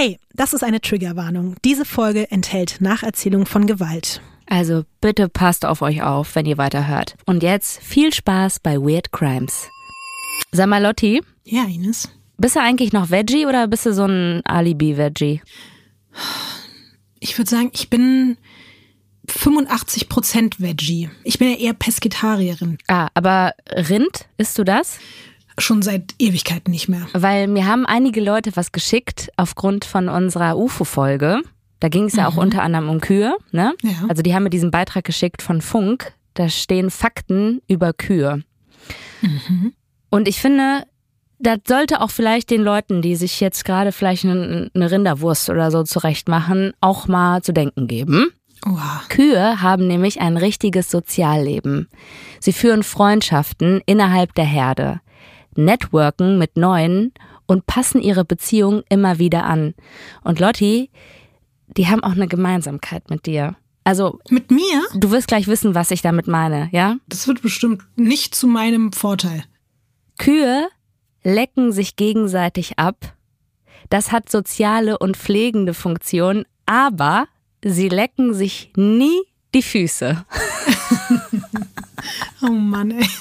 Hey, das ist eine Triggerwarnung. Diese Folge enthält Nacherzählung von Gewalt. Also bitte passt auf euch auf, wenn ihr weiterhört. Und jetzt viel Spaß bei Weird Crimes. Sag mal, Lotti, Ja, Ines. bist du eigentlich noch Veggie oder bist du so ein Alibi-Veggie? Ich würde sagen, ich bin 85% Veggie. Ich bin ja eher Pesketarierin. Ah, aber Rind, isst du das? Schon seit Ewigkeiten nicht mehr. Weil mir haben einige Leute was geschickt aufgrund von unserer UFO-Folge. Da ging es ja auch unter anderem um Kühe, ne? Ja. Also die haben mir diesen Beitrag geschickt von Funk. Da stehen Fakten über Kühe. Und ich finde, das sollte auch vielleicht den Leuten, die sich jetzt gerade vielleicht eine, eine Rinderwurst oder so zurechtmachen, auch mal zu denken geben. Oha. Kühe haben nämlich ein richtiges Sozialleben. Sie führen Freundschaften innerhalb der Herde, networken mit Neuen und passen ihre Beziehung immer wieder an. Und Lotti, die haben auch eine Gemeinsamkeit mit dir. Also, Mit mir? du wirst gleich wissen, was ich damit meine, ja? Das wird bestimmt nicht zu meinem Vorteil. Kühe lecken sich gegenseitig ab. Das hat soziale und pflegende Funktion, aber sie lecken sich nie die Füße. Oh Mann, ey.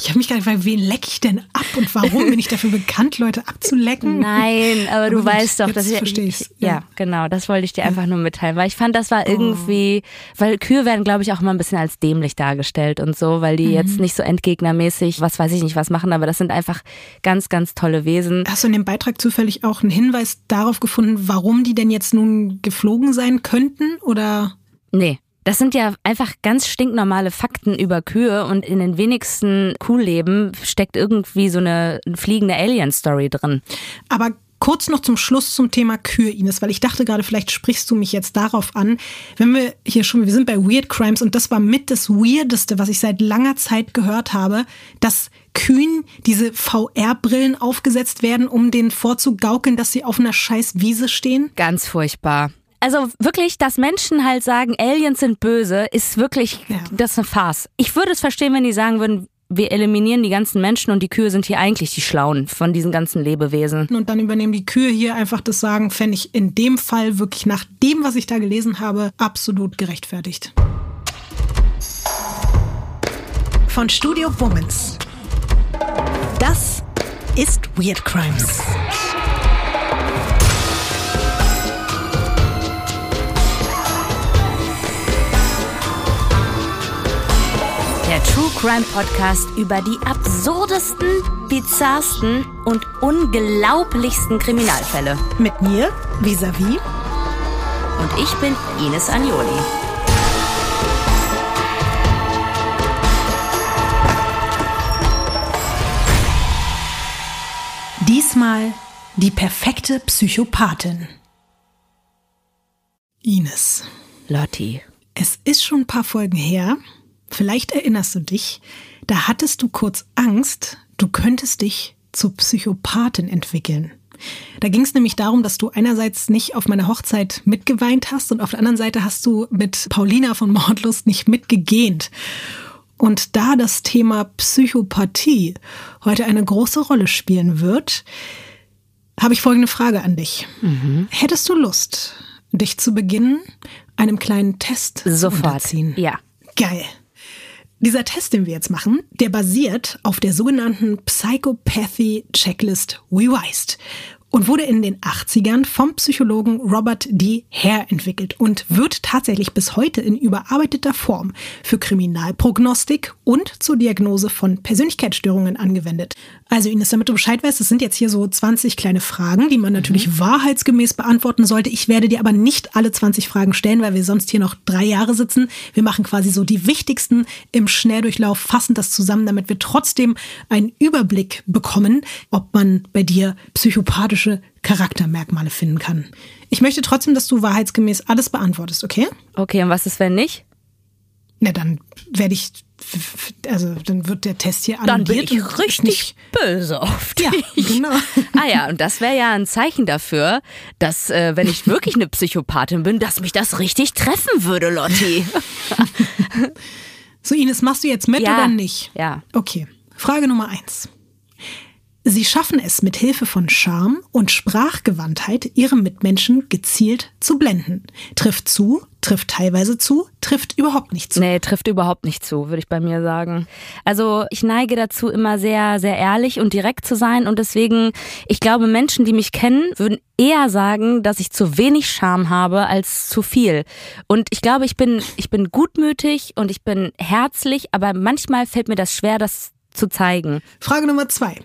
Ich habe mich gerade gefragt, wen lecke ich denn ab und warum bin ich dafür bekannt, Leute abzulecken? Nein, aber du gut, weißt doch, dass ich versteh ich's, Ja, ja. genau, das wollte ich dir einfach nur mitteilen, weil ich fand, das war irgendwie, weil Kühe werden, glaube ich, auch immer ein bisschen als dämlich dargestellt und so, weil die jetzt nicht so entgegnermäßig, was weiß ich nicht, was machen, aber das sind einfach ganz, ganz tolle Wesen. Hast du in dem Beitrag zufällig auch einen Hinweis darauf gefunden, warum die denn jetzt nun geflogen sein könnten? Oder Nee. Das sind ja einfach ganz stinknormale Fakten über Kühe und in den wenigsten Kuhleben steckt irgendwie so eine fliegende Alien-Story drin. aber kurz noch zum Schluss zum Thema Kühe, Ines, weil ich dachte gerade, vielleicht sprichst du mich jetzt darauf an. Wenn wir hier schon, wir sind bei Weird Crimes und das war mit das Weirdeste, was ich seit langer Zeit gehört habe, dass Kühen diese VR-Brillen aufgesetzt werden, um denen vorzugaukeln, dass sie auf einer scheiß Wiese stehen. Ganz furchtbar. Also wirklich, dass Menschen halt sagen, Aliens sind böse, ist wirklich, Ja. das ist eine Farce. Ich würde es verstehen, wenn die sagen würden, wir eliminieren die ganzen Menschen und die Kühe sind hier eigentlich die Schlauen von diesen ganzen Lebewesen. Und dann übernehmen die Kühe hier einfach das Sagen, fände ich in dem Fall wirklich nach dem, was ich da gelesen habe, absolut gerechtfertigt. Von Studio Womans. Das ist Weird Crimes. Der True Crime Podcast über die absurdesten, bizarrsten und unglaublichsten Kriminalfälle. Mit mir, vis-à-vis. Und ich bin Ines Agnoli. Diesmal die perfekte Psychopathin. Ines. Lotti. Es ist schon ein paar Folgen her. Vielleicht erinnerst du dich. Da hattest du kurz Angst, du könntest dich zur Psychopathin entwickeln. Da ging es nämlich darum, dass du einerseits nicht auf meiner Hochzeit mitgeweint hast und auf der anderen Seite hast du mit Paulina von Mordlust nicht mitgegähnt. Und da das Thema Psychopathie heute eine große Rolle spielen wird, habe ich folgende Frage an dich. Hättest du Lust, dich zu Beginn einem kleinen Test zu Sofort. unterziehen? Ja. Geil. Dieser Test, den wir jetzt machen, der basiert auf der sogenannten Psychopathy Checklist Revised und wurde in den 80ern vom Psychologen Robert D. Hare entwickelt und wird tatsächlich bis heute in überarbeiteter Form für Kriminalprognostik und zur Diagnose von Persönlichkeitsstörungen angewendet. Also Ines, damit du Bescheid weißt, es sind jetzt hier so 20 kleine Fragen, die man natürlich wahrheitsgemäß beantworten sollte. Ich werde dir aber nicht alle 20 Fragen stellen, weil wir sonst hier noch drei Jahre sitzen. Wir machen quasi so die wichtigsten im Schnelldurchlauf, fassen das zusammen, damit wir trotzdem einen Überblick bekommen, ob man bei dir psychopathische Charaktermerkmale finden kann. Ich möchte trotzdem, dass du wahrheitsgemäß alles beantwortest, okay? Okay, und was ist, wenn nicht? Na, dann werde ich, also dann wird der Test hier Dann bin annulliert ich richtig nicht- böse auf dich. Ja, genau. Ah ja, und das wäre ja ein Zeichen dafür, dass, äh, wenn ich wirklich eine Psychopathin bin, dass mich das richtig treffen würde, Lotti. So, Ines, machst du jetzt mit Ja. oder nicht? Ja. Okay. Frage Nummer eins. Sie schaffen es mit Hilfe von Charme und Sprachgewandtheit, ihre Mitmenschen gezielt zu blenden. Trifft zu, trifft teilweise zu, trifft überhaupt nicht zu. Nee, trifft überhaupt nicht zu, würde ich bei mir sagen. Also ich neige dazu, immer sehr, sehr ehrlich und direkt zu sein und deswegen, ich glaube, Menschen, die mich kennen, würden eher sagen, dass ich zu wenig Charme habe als zu viel. Und ich glaube, ich bin, ich bin gutmütig und ich bin herzlich, aber manchmal fällt mir das schwer, das zu zeigen. Frage Nummer zwei.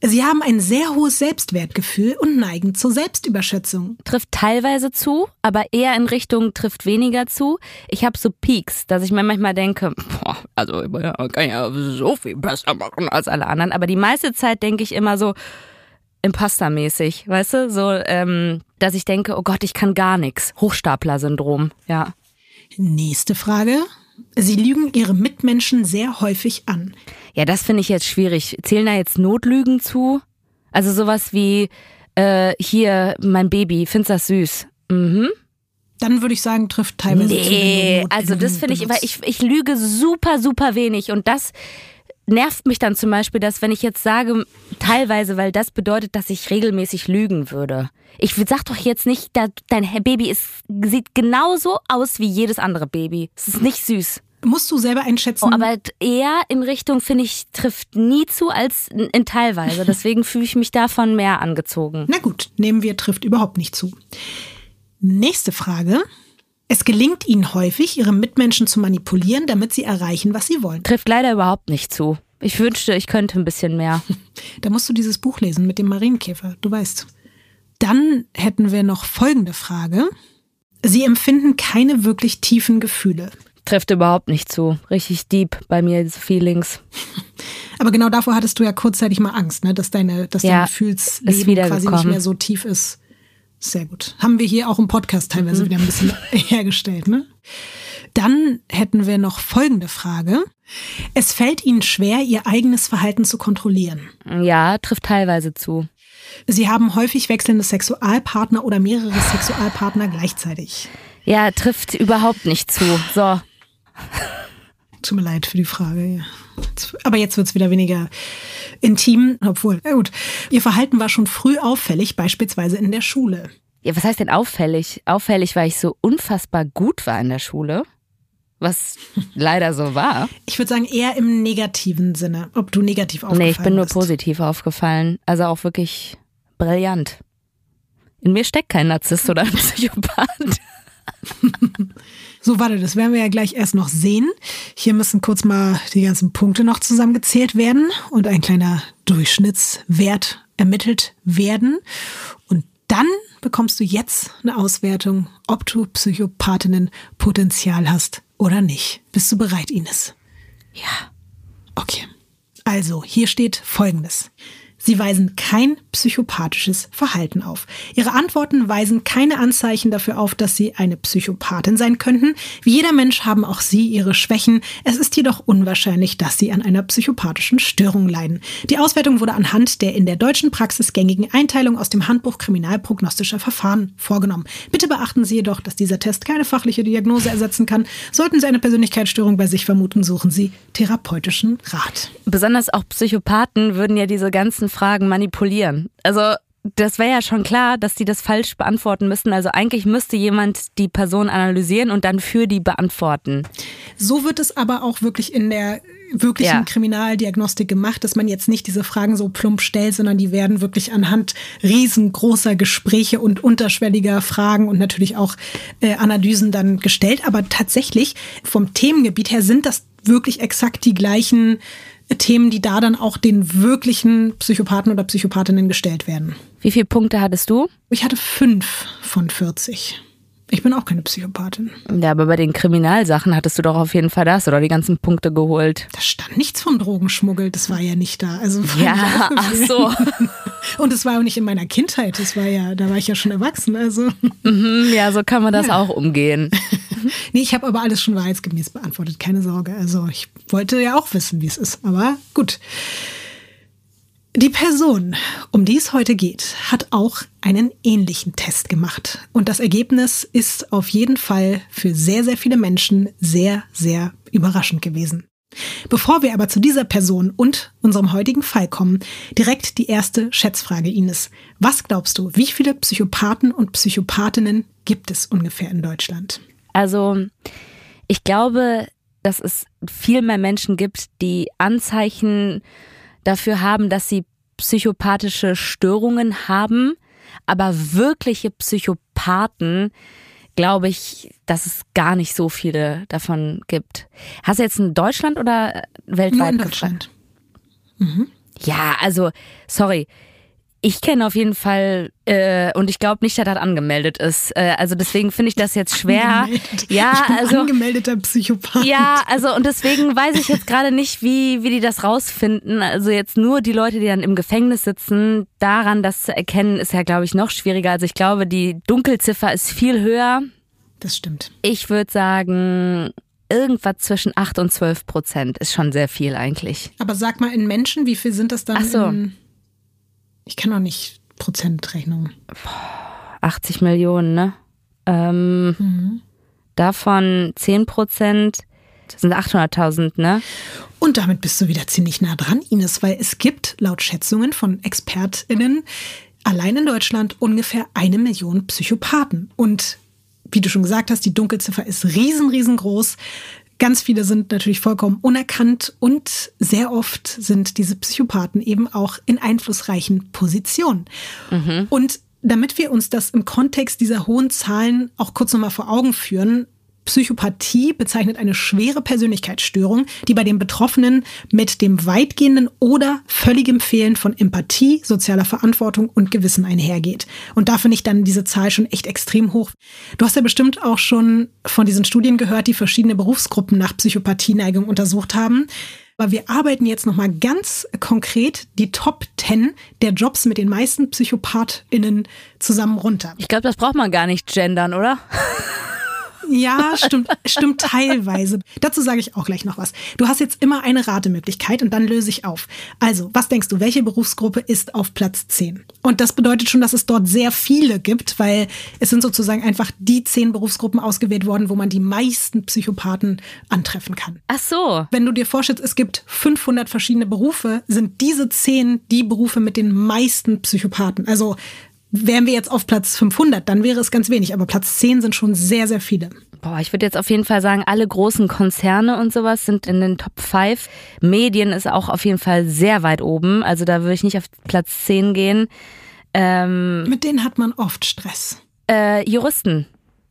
Sie haben ein sehr hohes Selbstwertgefühl und neigen zur Selbstüberschätzung. Trifft teilweise zu, aber eher in Richtung trifft weniger zu. Ich habe so Peaks, dass ich mir manchmal denke, boah, also ich kann ja so viel besser machen als alle anderen. Aber die meiste Zeit denke ich immer so Imposter-mäßig, weißt du? So, ähm, dass ich denke, oh Gott, ich kann gar nichts. Hochstapler-Syndrom, ja. Nächste Frage. Sie lügen ihre Mitmenschen sehr häufig an. Ja, das finde ich jetzt schwierig. Zählen da jetzt Notlügen zu? Also sowas wie, äh, hier, mein Baby, findest das süß? Mhm. Dann würde ich sagen, trifft teilweise nee, zu. Also das finde ich, weil ich, ich lüge super, super wenig und das nervt mich dann zum Beispiel, dass wenn ich jetzt sage, teilweise, weil das bedeutet, dass ich regelmäßig lügen würde. Ich sag doch jetzt nicht, dein Baby ist, sieht genauso aus wie jedes andere Baby. Es ist nicht süß. Musst du selber einschätzen. Oh, aber eher in Richtung, finde ich, trifft nie zu als in teilweise. Deswegen fühle ich mich davon mehr angezogen. Na gut, nehmen wir trifft überhaupt nicht zu. Nächste Frage. Es gelingt ihnen häufig, ihre Mitmenschen zu manipulieren, damit sie erreichen, was sie wollen. Trifft leider überhaupt nicht zu. Ich wünschte, ich könnte ein bisschen mehr. Da musst du dieses Buch lesen mit dem Marienkäfer, du weißt. Dann hätten wir noch folgende Frage. Sie empfinden keine wirklich tiefen Gefühle. Trifft überhaupt nicht zu. Richtig deep bei mir, diese Feelings. Aber genau davor hattest du ja kurzzeitig mal Angst, ne? dass, deine, dass Ja, dein Gefühlsleben quasi nicht mehr so tief ist. Sehr gut. Haben wir hier auch im Podcast Mhm. teilweise wieder ein bisschen hergestellt. Ne? Dann hätten wir noch folgende Frage. Es fällt Ihnen schwer, Ihr eigenes Verhalten zu kontrollieren. Ja, trifft teilweise zu. Sie haben häufig wechselnde Sexualpartner oder mehrere Sexualpartner gleichzeitig. Ja, trifft überhaupt nicht zu. So. Tut mir leid für die Frage. Ja. Aber jetzt wird's wieder weniger intim, obwohl, na gut. Ihr Verhalten war schon früh auffällig, beispielsweise in der Schule. Ja, was heißt denn auffällig? Auffällig, weil ich so unfassbar gut war in der Schule. Was leider so war. Ich würde sagen, eher im negativen Sinne, ob du negativ aufgefallen Nee, ich bin nur bist. positiv aufgefallen. Also auch wirklich brillant. In mir steckt kein Narzisst oder ein Psychopath. So, warte, das werden wir ja gleich erst noch sehen. Hier müssen kurz mal die ganzen Punkte noch zusammengezählt werden und ein kleiner Durchschnittswert ermittelt werden. Und dann bekommst du jetzt eine Auswertung, ob du Psychopathinnen-Potenzial hast oder nicht. Bist du bereit, Ines? Ja. Okay. Also, hier steht Folgendes. Sie weisen kein psychopathisches Verhalten auf. Ihre Antworten weisen keine Anzeichen dafür auf, dass Sie eine Psychopathin sein könnten. Wie jeder Mensch haben auch Sie Ihre Schwächen. Es ist jedoch unwahrscheinlich, dass Sie an einer psychopathischen Störung leiden. Die Auswertung wurde anhand der in der deutschen Praxis gängigen Einteilung aus dem Handbuch kriminalprognostischer Verfahren vorgenommen. Bitte beachten Sie jedoch, dass dieser Test keine fachliche Diagnose ersetzen kann. Sollten Sie eine Persönlichkeitsstörung bei sich vermuten, suchen Sie therapeutischen Rat. Besonders auch Psychopathen würden ja diese ganzen Fragen manipulieren. Also das wäre ja schon klar, dass die das falsch beantworten müssen. Also eigentlich müsste jemand die Person analysieren und dann für die beantworten. So wird es aber auch wirklich in der wirklichen Ja. Kriminaldiagnostik gemacht, dass man jetzt nicht diese Fragen so plump stellt, sondern die werden wirklich anhand riesengroßer Gespräche und unterschwelliger Fragen und natürlich auch äh, Analysen dann gestellt. Aber tatsächlich vom Themengebiet her sind das wirklich exakt die gleichen Themen, die da dann auch den wirklichen Psychopathen oder Psychopathinnen gestellt werden. Wie viele Punkte hattest du? Ich hatte fünf von 40. Ich bin auch keine Psychopathin. Ja, aber bei den Kriminalsachen hattest du doch auf jeden Fall das oder die ganzen Punkte geholt. Da stand nichts vom Drogenschmuggel, das war ja nicht da. Also Ja, ach so. Und es war auch nicht in meiner Kindheit, das war ja, da war ich ja schon erwachsen. Also Hm, Ja, so kann man das auch umgehen. nee, ich habe aber alles schon wahrheitsgemäß beantwortet, keine Sorge. Also ich wollte ja auch wissen, wie es ist, aber gut. Die Person, um die es heute geht, hat auch einen ähnlichen Test gemacht. Und das Ergebnis ist auf jeden Fall für sehr, sehr viele Menschen sehr, sehr überraschend gewesen. Bevor wir aber zu dieser Person und unserem heutigen Fall kommen, direkt die erste Schätzfrage, Ines. Was glaubst du, wie viele Psychopathen und Psychopathinnen gibt es ungefähr in Deutschland? Also, ich glaube, dass es viel mehr Menschen gibt, die Anzeichen dafür haben, dass sie psychopathische Störungen haben, aber wirkliche Psychopathen glaube ich, dass es gar nicht so viele davon gibt. Hast du jetzt in Deutschland oder weltweit? Nur in Deutschland. Mhm. Ja, also, sorry. Ich kenne auf jeden Fall äh, und ich glaube nicht, dass das angemeldet ist. Äh, also deswegen finde ich das jetzt schwer. Ja, also angemeldeter Psychopath. Ja, also und deswegen weiß ich jetzt gerade nicht, wie wie die das rausfinden. Also jetzt nur die Leute, die dann im Gefängnis sitzen, daran das zu erkennen, ist ja glaube ich noch schwieriger. Also ich glaube, die Dunkelziffer ist viel höher. Das stimmt. Ich würde sagen, irgendwas zwischen 8 und 12 Prozent ist schon sehr viel eigentlich. Aber sag mal in Menschen, wie viel sind das dann? Ach so. Ich kann auch nicht Prozentrechnung. 80 Millionen, ne? Ähm, mhm. Davon 10 Prozent sind 800.000, ne? Und damit bist du wieder ziemlich nah dran, Ines, weil es gibt laut Schätzungen von ExpertInnen allein in Deutschland ungefähr eine Million Psychopathen. Und wie du schon gesagt hast, die Dunkelziffer ist riesen, riesengroß. Ganz viele sind natürlich vollkommen unerkannt und sehr oft sind diese Psychopathen eben auch in einflussreichen Positionen. Mhm. Und damit wir uns das im Kontext dieser hohen Zahlen auch kurz nochmal vor Augen führen, Psychopathie bezeichnet eine schwere Persönlichkeitsstörung, die bei den Betroffenen mit dem weitgehenden oder völligem Fehlen von Empathie, sozialer Verantwortung und Gewissen einhergeht. Und da finde ich dann diese Zahl schon echt extrem hoch. Du hast ja bestimmt auch schon von diesen Studien gehört, die verschiedene Berufsgruppen nach Psychopathieneigung untersucht haben. Aber wir arbeiten jetzt nochmal ganz konkret die Top 10 der Jobs mit den meisten PsychopathInnen zusammen runter. Ich glaube, das braucht man gar nicht gendern, oder? Ja, stimmt, stimmt teilweise. Dazu sage ich auch gleich noch was. Du hast jetzt immer eine Ratemöglichkeit und dann löse ich auf. Also, was denkst du, welche Berufsgruppe ist auf Platz 10? Und das bedeutet schon, dass es dort sehr viele gibt, weil es sind sozusagen einfach die zehn Berufsgruppen ausgewählt worden, wo man die meisten Psychopathen antreffen kann. Ach so. Wenn du dir vorstellst, es gibt 500 verschiedene Berufe, sind diese zehn die Berufe mit den meisten Psychopathen. Also Wären wir jetzt auf Platz 500, dann wäre es ganz wenig, aber Platz 10 sind schon sehr, sehr viele. Boah, ich würde jetzt auf jeden Fall sagen, alle großen Konzerne und sowas sind in den Top 5. Medien ist auch auf jeden Fall sehr weit oben, also da würde ich nicht auf Platz 10 gehen. Ähm, Mit denen hat man oft Stress. Äh, Juristen,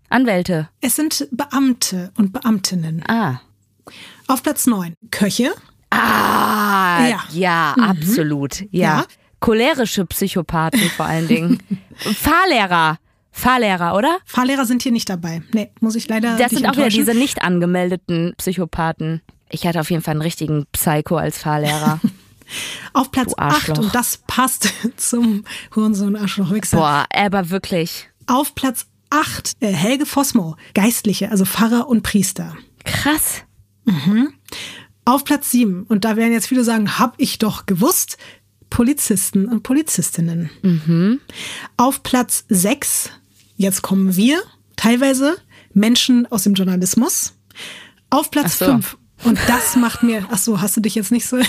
Anwälte. Es sind Beamte und Beamtinnen. Ah. Auf Platz 9, Köche. Ah, ja, ja mhm. absolut. ja. ja cholerische Psychopathen vor allen Dingen. Fahrlehrer. Fahrlehrer, oder? Fahrlehrer sind hier nicht dabei. Nee, muss ich leider. Das sind auch wieder diese nicht angemeldeten Psychopathen. Ich hatte auf jeden Fall einen richtigen Psycho als Fahrlehrer. auf Platz 8 und das passt zum Hurensohn Arschloch Wichser. Boah, aber wirklich. Auf Platz 8 äh, Helge Fosmo, Geistliche, also Pfarrer und Priester. Krass. Mhm. Auf Platz 7, und da werden jetzt viele sagen, hab ich doch gewusst, Polizisten und Polizistinnen. Mhm. Auf Platz 6, jetzt kommen wir, teilweise Menschen aus dem Journalismus. Auf Platz 5, so. und das macht mir, ach so, hast du dich jetzt nicht so.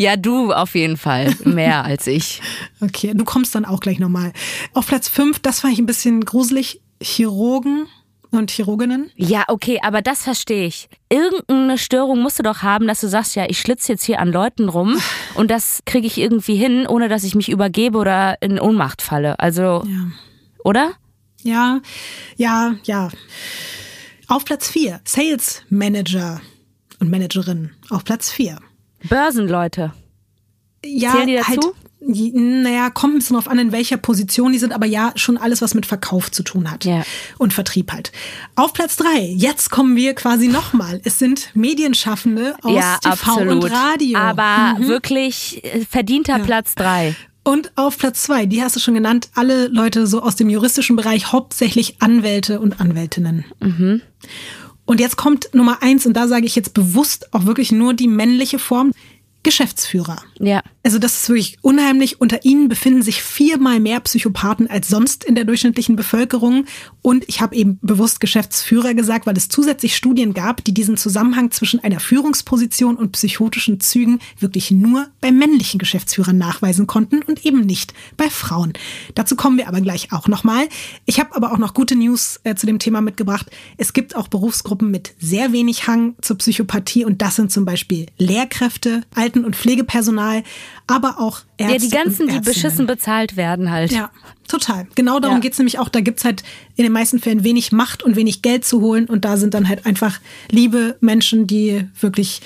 Ja, du auf jeden Fall. Mehr als ich. Okay, du kommst dann auch gleich nochmal. Auf Platz 5, das fand ich ein bisschen gruselig. Chirurgen und Chirurginnen? Ja, okay, aber das verstehe ich. Irgendeine Störung musst du doch haben, dass du sagst, ja, ich schlitze jetzt hier an Leuten rum und das kriege ich irgendwie hin, ohne dass ich mich übergebe oder in Ohnmacht falle. Also, ja. oder? Ja, ja, ja. Auf Platz 4, Sales Manager und Managerin. Auf Platz 4. Börsenleute. Ja, Zählen die dazu? Halt, naja, kommt ein bisschen drauf an, in welcher Position die sind, aber ja, schon alles, was mit Verkauf zu tun hat. Ja. Und Vertrieb halt. Auf Platz drei, jetzt kommen wir quasi nochmal. Es sind Medienschaffende aus ja, TV absolut. und Radio. Aber mhm. wirklich äh, verdienter ja. Platz drei. Und auf Platz zwei, die hast du schon genannt, alle Leute so aus dem juristischen Bereich, hauptsächlich Anwälte und Anwältinnen. Mhm. Und jetzt kommt Nummer eins, und da sage ich jetzt bewusst auch wirklich nur die männliche Form. Geschäftsführer. Ja. Also das ist wirklich unheimlich. Unter ihnen befinden sich viermal mehr Psychopathen als sonst in der durchschnittlichen Bevölkerung. Und ich habe eben bewusst Geschäftsführer gesagt, weil es zusätzlich Studien gab, die diesen Zusammenhang zwischen einer Führungsposition und psychotischen Zügen wirklich nur bei männlichen Geschäftsführern nachweisen konnten und eben nicht bei Frauen. Dazu kommen wir aber gleich auch nochmal. Ich habe aber auch noch gute News äh, zu dem Thema mitgebracht. Es gibt auch Berufsgruppen mit sehr wenig Hang zur Psychopathie und das sind zum Beispiel Lehrkräfte, Alten- und Pflegepersonal, aber auch Ärzte. Ja, die ganzen, die beschissen bezahlt werden halt. Ja, total. Genau darum Ja. geht's nämlich auch. Da gibt's halt in den meisten Fällen wenig Macht und wenig Geld zu holen. Und da sind dann halt einfach liebe Menschen, die wirklich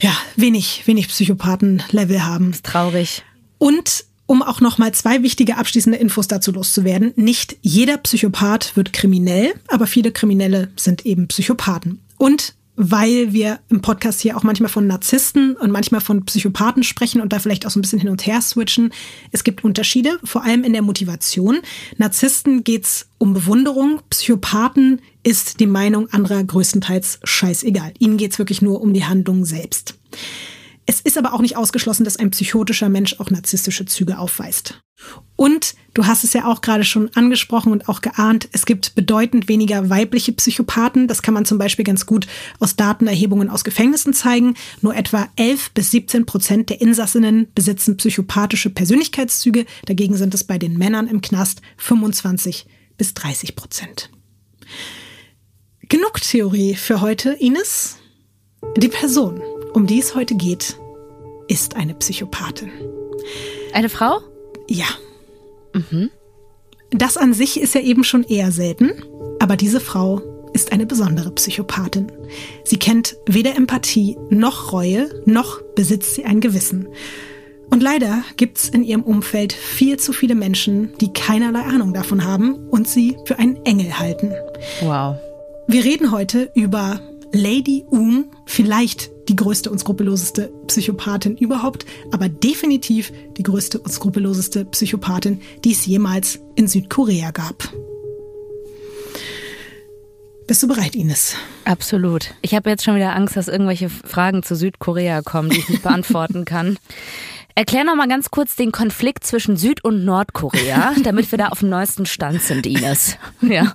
ja, wenig, wenig Psychopathen-Level haben. Traurig. Und um auch noch mal zwei wichtige abschließende Infos dazu loszuwerden. Nicht jeder Psychopath wird kriminell, aber viele Kriminelle sind eben Psychopathen. Und weil wir im Podcast hier auch manchmal von Narzissten und manchmal von Psychopathen sprechen und da vielleicht auch so ein bisschen hin und her switchen. Es gibt Unterschiede, vor allem in der Motivation. Narzissten geht's um Bewunderung, Psychopathen ist die Meinung anderer größtenteils scheißegal. Ihnen geht's wirklich nur um die Handlung selbst. Es ist aber auch nicht ausgeschlossen, dass ein psychotischer Mensch auch narzisstische Züge aufweist. Und du hast es ja auch gerade schon angesprochen und auch geahnt, es gibt bedeutend weniger weibliche Psychopathen. Das kann man zum Beispiel ganz gut aus Datenerhebungen aus Gefängnissen zeigen. Nur etwa 11 bis 17 Prozent der Insassinnen besitzen psychopathische Persönlichkeitszüge. Dagegen sind es bei den Männern im Knast 25 bis 30 Prozent. Genug Theorie für heute, Ines. Die Person, um die es heute geht, ist eine Psychopathin. Eine Frau? Ja. Das an sich ist ja eben schon eher selten, aber diese Frau ist eine besondere Psychopathin. Sie kennt weder Empathie noch Reue, noch besitzt sie ein Gewissen. Und leider gibt's in ihrem Umfeld viel zu viele Menschen, die keinerlei Ahnung davon haben und sie für einen Engel halten. Wow. Wir reden heute über Lady Um, vielleicht die größte und skrupelloseste Psychopathin überhaupt, aber definitiv die größte und skrupelloseste Psychopathin, die es jemals in Südkorea gab. Bist du bereit, Ines? Absolut. Ich habe jetzt schon wieder Angst, dass irgendwelche Fragen zu Südkorea kommen, die ich nicht beantworten kann. Erklär noch mal ganz kurz den Konflikt zwischen Süd- und Nordkorea, damit wir da auf dem neuesten Stand sind, Ines. Ja.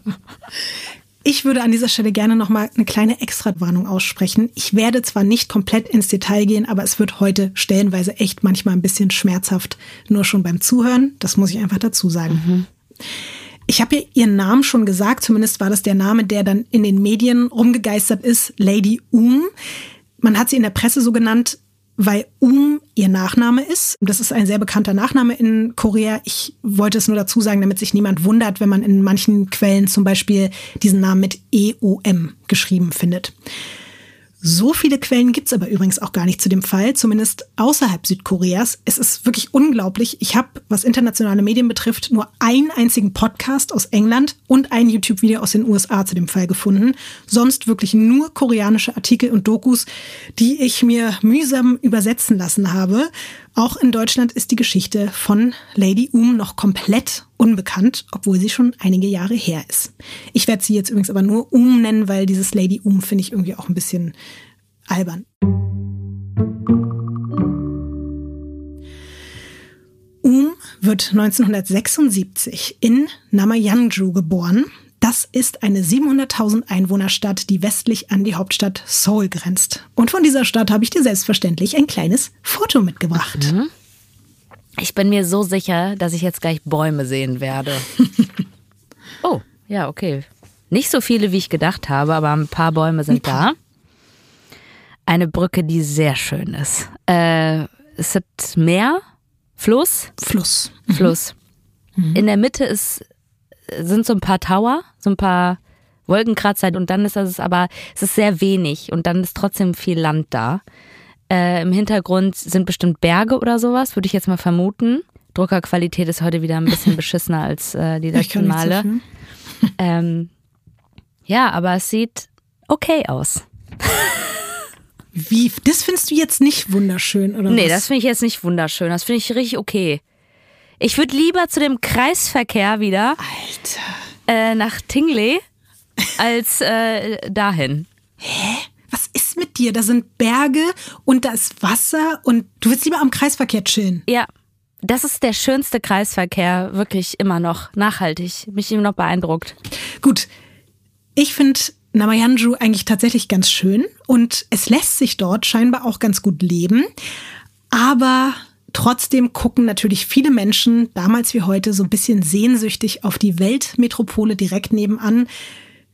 Ich würde an dieser Stelle gerne noch mal eine kleine Extrawarnung aussprechen. Ich werde zwar nicht komplett ins Detail gehen, aber es wird heute stellenweise echt manchmal ein bisschen schmerzhaft, nur schon beim Zuhören. Das muss ich einfach dazu sagen. Ich habe ja ihren Namen schon gesagt, zumindest war das der Name, der dann in den Medien rumgegeistert ist, Lady Um. Man hat sie in der Presse so genannt, weil Um ihr Nachname ist. Das ist ein sehr bekannter Nachname in Korea. Ich wollte es nur dazu sagen, damit sich niemand wundert, wenn man in manchen Quellen zum Beispiel diesen Namen mit EOM geschrieben findet. So viele Quellen gibt's aber übrigens auch gar nicht zu dem Fall, zumindest außerhalb Südkoreas. Es ist wirklich unglaublich. Ich habe, was internationale Medien betrifft, nur einen einzigen Podcast aus England und ein YouTube-Video aus den USA zu dem Fall gefunden. Sonst wirklich nur koreanische Artikel und Dokus, die ich mir mühsam übersetzen lassen habe. Auch in Deutschland ist die Geschichte von Lady Um noch komplett unbekannt, obwohl sie schon einige Jahre her ist. Ich werde sie jetzt übrigens aber nur Um nennen, weil dieses Lady Um finde ich irgendwie auch ein bisschen albern. Um wird 1976 in Namayanju geboren. Das ist eine 700.000 Einwohnerstadt, die westlich an die Hauptstadt Seoul grenzt. Und von dieser Stadt habe ich dir selbstverständlich ein kleines Foto mitgebracht. Ich bin mir so sicher, dass ich jetzt gleich Bäume sehen werde. Oh, ja, okay. Nicht so viele, wie ich gedacht habe, aber ein paar Bäume sind da. Eine Brücke, die sehr schön ist. Äh, es ist Meer, Fluss, Fluss. Fluss. In der Mitte ist, sind so ein paar Tower, so ein paar Wolkenkratzer und dann ist das aber, es ist sehr wenig und dann ist trotzdem viel Land da. Äh, Im Hintergrund sind bestimmt Berge oder sowas, würde ich jetzt mal vermuten. Druckerqualität ist heute wieder ein bisschen beschissener als äh, die letzten Male. dafür. Ähm, ja, aber es sieht okay aus. Wie, das findest du jetzt nicht wunderschön, oder Nee, was? das finde ich jetzt nicht wunderschön. Das finde ich richtig okay. Ich würde lieber zu dem Kreisverkehr wieder Alter. äh, nach Tingley als äh, dahin. Mit dir, da sind Berge und da ist Wasser und du willst lieber am Kreisverkehr chillen. Ja. Das ist der schönste Kreisverkehr, wirklich immer noch. Nachhaltig. Mich immer noch beeindruckt. Gut. Ich finde Namayanju eigentlich tatsächlich ganz schön und es lässt sich dort scheinbar auch ganz gut leben. Aber trotzdem gucken natürlich viele Menschen, damals wie heute, so ein bisschen sehnsüchtig auf die Weltmetropole direkt nebenan.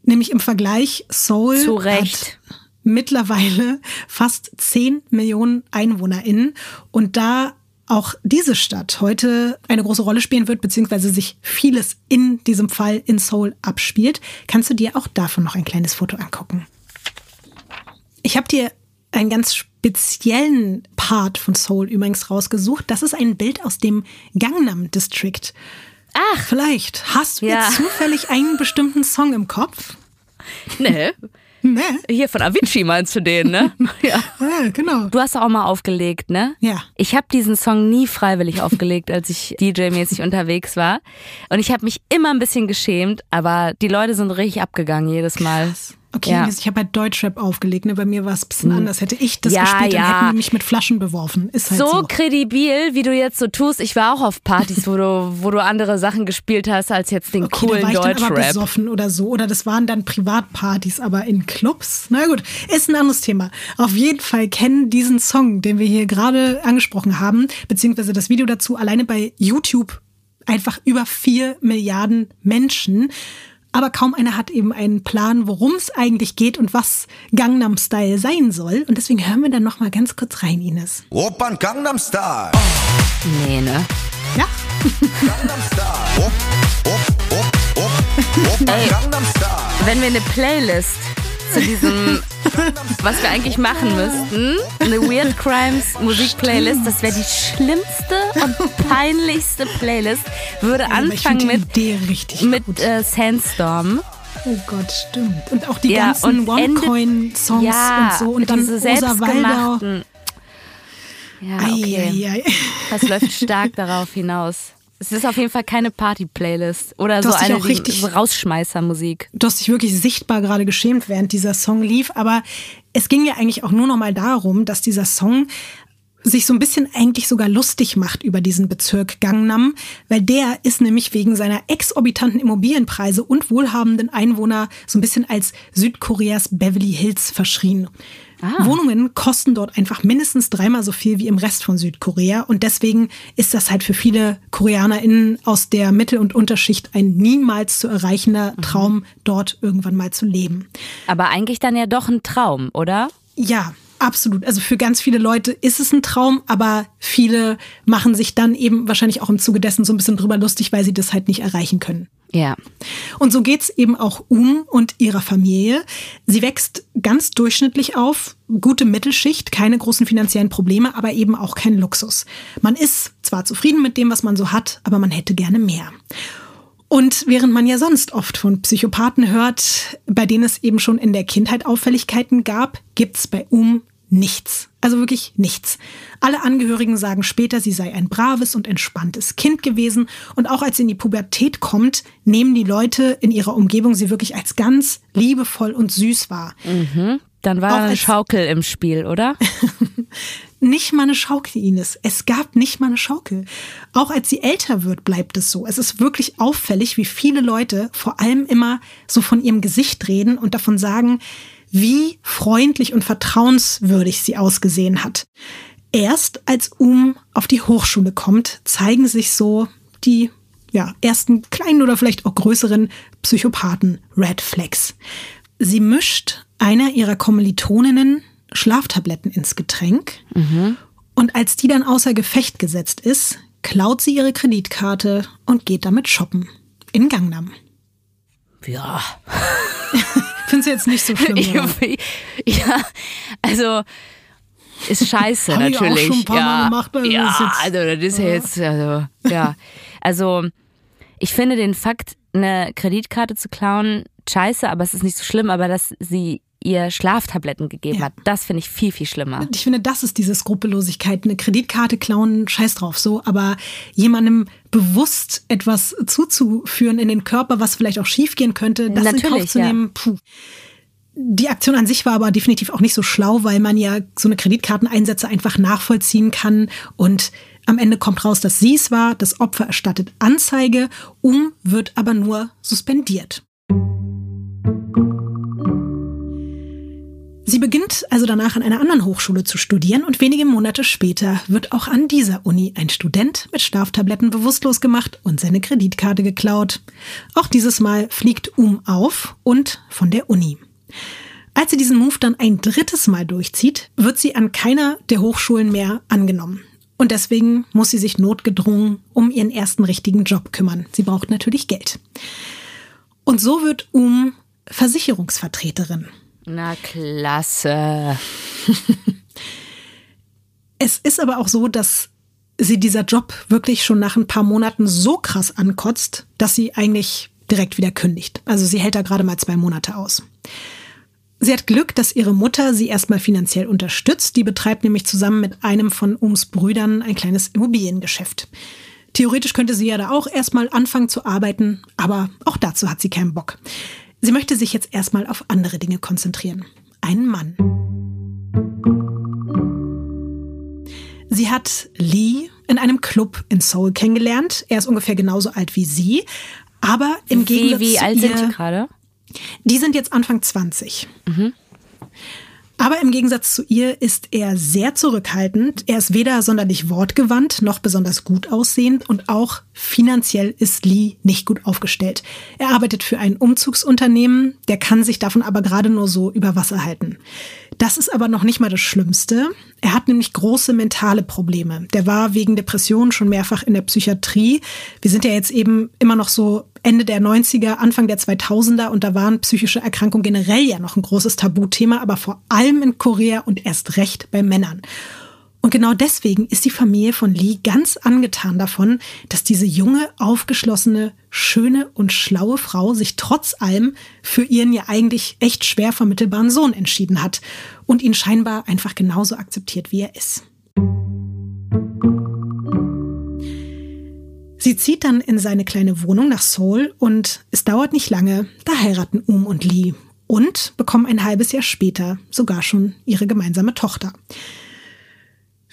Nämlich im Vergleich Seoul Zu Recht. hat mittlerweile fast 10 Millionen EinwohnerInnen. Und da auch diese Stadt heute eine große Rolle spielen wird, beziehungsweise sich vieles in diesem Fall in Seoul abspielt, kannst du dir auch davon noch ein kleines Foto angucken. Ich habe dir einen ganz speziellen Part von Seoul übrigens rausgesucht. Das ist ein Bild aus dem Gangnam District. Ach, Vielleicht hast du Ja. jetzt zufällig einen bestimmten Song im Kopf? ne. Ne? Hier von Avicii meinst du den, ne? ja. Ja, genau. Du hast auch mal aufgelegt, ne? Ja. Ich habe diesen Song nie freiwillig aufgelegt, als ich DJ-mäßig unterwegs war. Und ich habe mich immer ein bisschen geschämt, aber die Leute sind richtig abgegangen jedes Mal. Okay, Ja. ich habe halt Deutschrap aufgelegt. Ne? Bei mir war es ein bisschen anders. Hätte ich das Ja, gespielt, dann ja. hätten die mich mit Flaschen beworfen. Ist halt so. so kredibil, wie du jetzt so tust. Ich war auch auf Partys, wo du, wo du andere Sachen gespielt hast als jetzt den Okay, coolen da war ich dann aber Deutschrap. besoffen oder so. Oder das waren dann Privatpartys, aber in Clubs. Na gut, ist ein anderes Thema. Auf jeden Fall kennen diesen Song, den wir hier gerade angesprochen haben, beziehungsweise das Video dazu alleine bei YouTube einfach über vier Milliarden Menschen aber kaum einer hat eben einen Plan, worum es eigentlich geht und was Gangnam Style sein soll. Und deswegen hören wir dann nochmal ganz kurz rein, Ines. Opern Gangnam Style. Nee, ne? Ja. Gangnam Style. Op, op, op, op, op, Gangnam Style. Wenn wir eine Playlist zu diesem, was wir eigentlich machen müssten, eine Weird Crimes Musikplaylist, das wäre die schlimmste und peinlichste Playlist, würde finde anfangen mit, mit äh, Sandstorm. Oh Gott, stimmt. Und auch die Ja, ganzen One-Coin-Songs ja, und so. Und dann diese selbstgemachten. Ja, okay. Eieiei. Das läuft stark darauf hinaus. Es ist auf jeden Fall keine Party-Playlist oder so eine richtig- so Rausschmeißer-Musik. Du hast dich wirklich sichtbar gerade geschämt, während dieser Song lief. Aber es ging ja eigentlich auch nur noch mal darum, dass dieser Song sich so ein bisschen eigentlich sogar lustig macht über diesen Bezirk Gangnam, weil der ist nämlich wegen seiner exorbitanten Immobilienpreise und wohlhabenden Einwohner so ein bisschen als Südkoreas Beverly Hills verschrien. Wohnungen kosten dort einfach mindestens dreimal so viel wie im Rest von Südkorea und deswegen ist das halt für viele KoreanerInnen aus der Mittel- und Unterschicht ein niemals zu erreichender Traum, dort irgendwann mal zu leben. Aber eigentlich dann ja doch ein Traum, oder? Ja, absolut. Also für ganz viele Leute ist es ein Traum, aber viele machen sich dann eben wahrscheinlich auch im Zuge dessen so ein bisschen drüber lustig, weil sie das halt nicht erreichen können. Ja. Und so geht's eben auch Um und ihrer Familie. Sie wächst ganz durchschnittlich auf, gute Mittelschicht, keine großen finanziellen Probleme, aber eben auch kein Luxus. Man ist zwar zufrieden mit dem, was man so hat, aber man hätte gerne mehr. Und während man ja sonst oft von Psychopathen hört, bei denen es eben schon in der Kindheit Auffälligkeiten gab, gibt's bei Um nichts. Also wirklich nichts. Alle Angehörigen sagen später, sie sei ein braves und entspanntes Kind gewesen. Und auch als sie in die Pubertät kommt, nehmen die Leute in ihrer Umgebung sie wirklich als ganz liebevoll und süß wahr. Dann war Auch eine Schaukel im Spiel, oder? Nicht mal eine Schaukel, Ines. Es gab nicht mal eine Schaukel. Auch als sie älter wird, bleibt es so. Es ist wirklich auffällig, wie viele Leute vor allem immer so von ihrem Gesicht reden und davon sagen, wie freundlich und vertrauenswürdig sie ausgesehen hat. Erst als Um auf die Hochschule kommt, zeigen sich so die ja, ersten kleinen oder vielleicht auch größeren Psychopathen Red Flags. Sie mischt einer ihrer Kommilitoninnen Schlaftabletten ins Getränk und als die dann außer Gefecht gesetzt ist, klaut sie ihre Kreditkarte und geht damit shoppen. In Gangnam. Ja. Findest du jetzt nicht so schlimm? Ich, ja, also ist scheiße Hab ich auch natürlich. schon ein paar ja, Mal gemacht, also ja, jetzt- also das ist ja jetzt, also, ja. Also ich finde den Fakt, eine Kreditkarte zu klauen, scheiße, aber es ist nicht so schlimm, aber dass sie ihr Schlaftabletten gegeben Ja. hat, das finde ich viel, viel schlimmer. Ich finde, das ist diese Skrupellosigkeit. Eine Kreditkarte klauen, scheiß drauf, so. Aber jemandem bewusst etwas zuzuführen in den Körper, was vielleicht auch schiefgehen könnte, das in Natürlich, Kauf zu ja. nehmen, puh. Die Aktion an sich war aber definitiv auch nicht so schlau, weil man ja so eine Kreditkarteneinsätze einfach nachvollziehen kann und am Ende kommt raus, dass sie es war, das Opfer erstattet Anzeige, um wird aber nur suspendiert. Sie beginnt also danach an einer anderen Hochschule zu studieren und wenige Monate später wird auch an dieser Uni ein Student mit Schlaftabletten bewusstlos gemacht und seine Kreditkarte geklaut. Auch dieses Mal fliegt Um auf und von der Uni. Als sie diesen Move dann ein drittes Mal durchzieht, wird sie an keiner der Hochschulen mehr angenommen. Und deswegen muss sie sich notgedrungen um ihren ersten richtigen Job kümmern. Sie braucht natürlich Geld. Und so wird Um Versicherungsvertreterin. Na klasse. es ist aber auch so, dass sie dieser Job wirklich schon nach ein paar Monaten so krass ankotzt, dass sie eigentlich direkt wieder kündigt. Also sie hält da gerade mal zwei Monate aus. Sie hat Glück, dass ihre Mutter sie erstmal finanziell unterstützt. Die betreibt nämlich zusammen mit einem von Ums Brüdern ein kleines Immobiliengeschäft. Theoretisch könnte sie ja da auch erstmal anfangen zu arbeiten, aber auch dazu hat sie keinen Bock. Sie möchte sich jetzt erstmal auf andere Dinge konzentrieren. Einen Mann. Sie hat Lee in einem Club in Seoul kennengelernt. Er ist ungefähr genauso alt wie sie. Aber im Wie, Gegensatz wie zu alt ihr, sind die gerade? die sind jetzt Anfang 20. Aber im Gegensatz zu ihr ist er sehr zurückhaltend. Er ist weder sonderlich wortgewandt noch besonders gut aussehend und auch finanziell ist Lee nicht gut aufgestellt. Er arbeitet für ein Umzugsunternehmen, der kann sich davon aber gerade nur so über Wasser halten. Das ist aber noch nicht mal das Schlimmste. Er hat nämlich große mentale Probleme. Der war wegen Depressionen schon mehrfach in der Psychiatrie. Wir sind ja jetzt eben immer noch so Ende der 90er, Anfang der 2000er und da waren psychische Erkrankungen generell ja noch ein großes Tabuthema, aber vor allem in Korea und erst recht bei Männern. Und genau deswegen ist die Familie von Lee ganz angetan davon, dass diese junge, aufgeschlossene, schöne und schlaue Frau sich trotz allem für ihren ja eigentlich echt schwer vermittelbaren Sohn entschieden hat und ihn scheinbar einfach genauso akzeptiert, wie er ist. Sie zieht dann in seine kleine Wohnung nach Seoul und es dauert nicht lange, da heiraten Um und Lee und bekommen ein halbes Jahr später sogar schon ihre gemeinsame Tochter.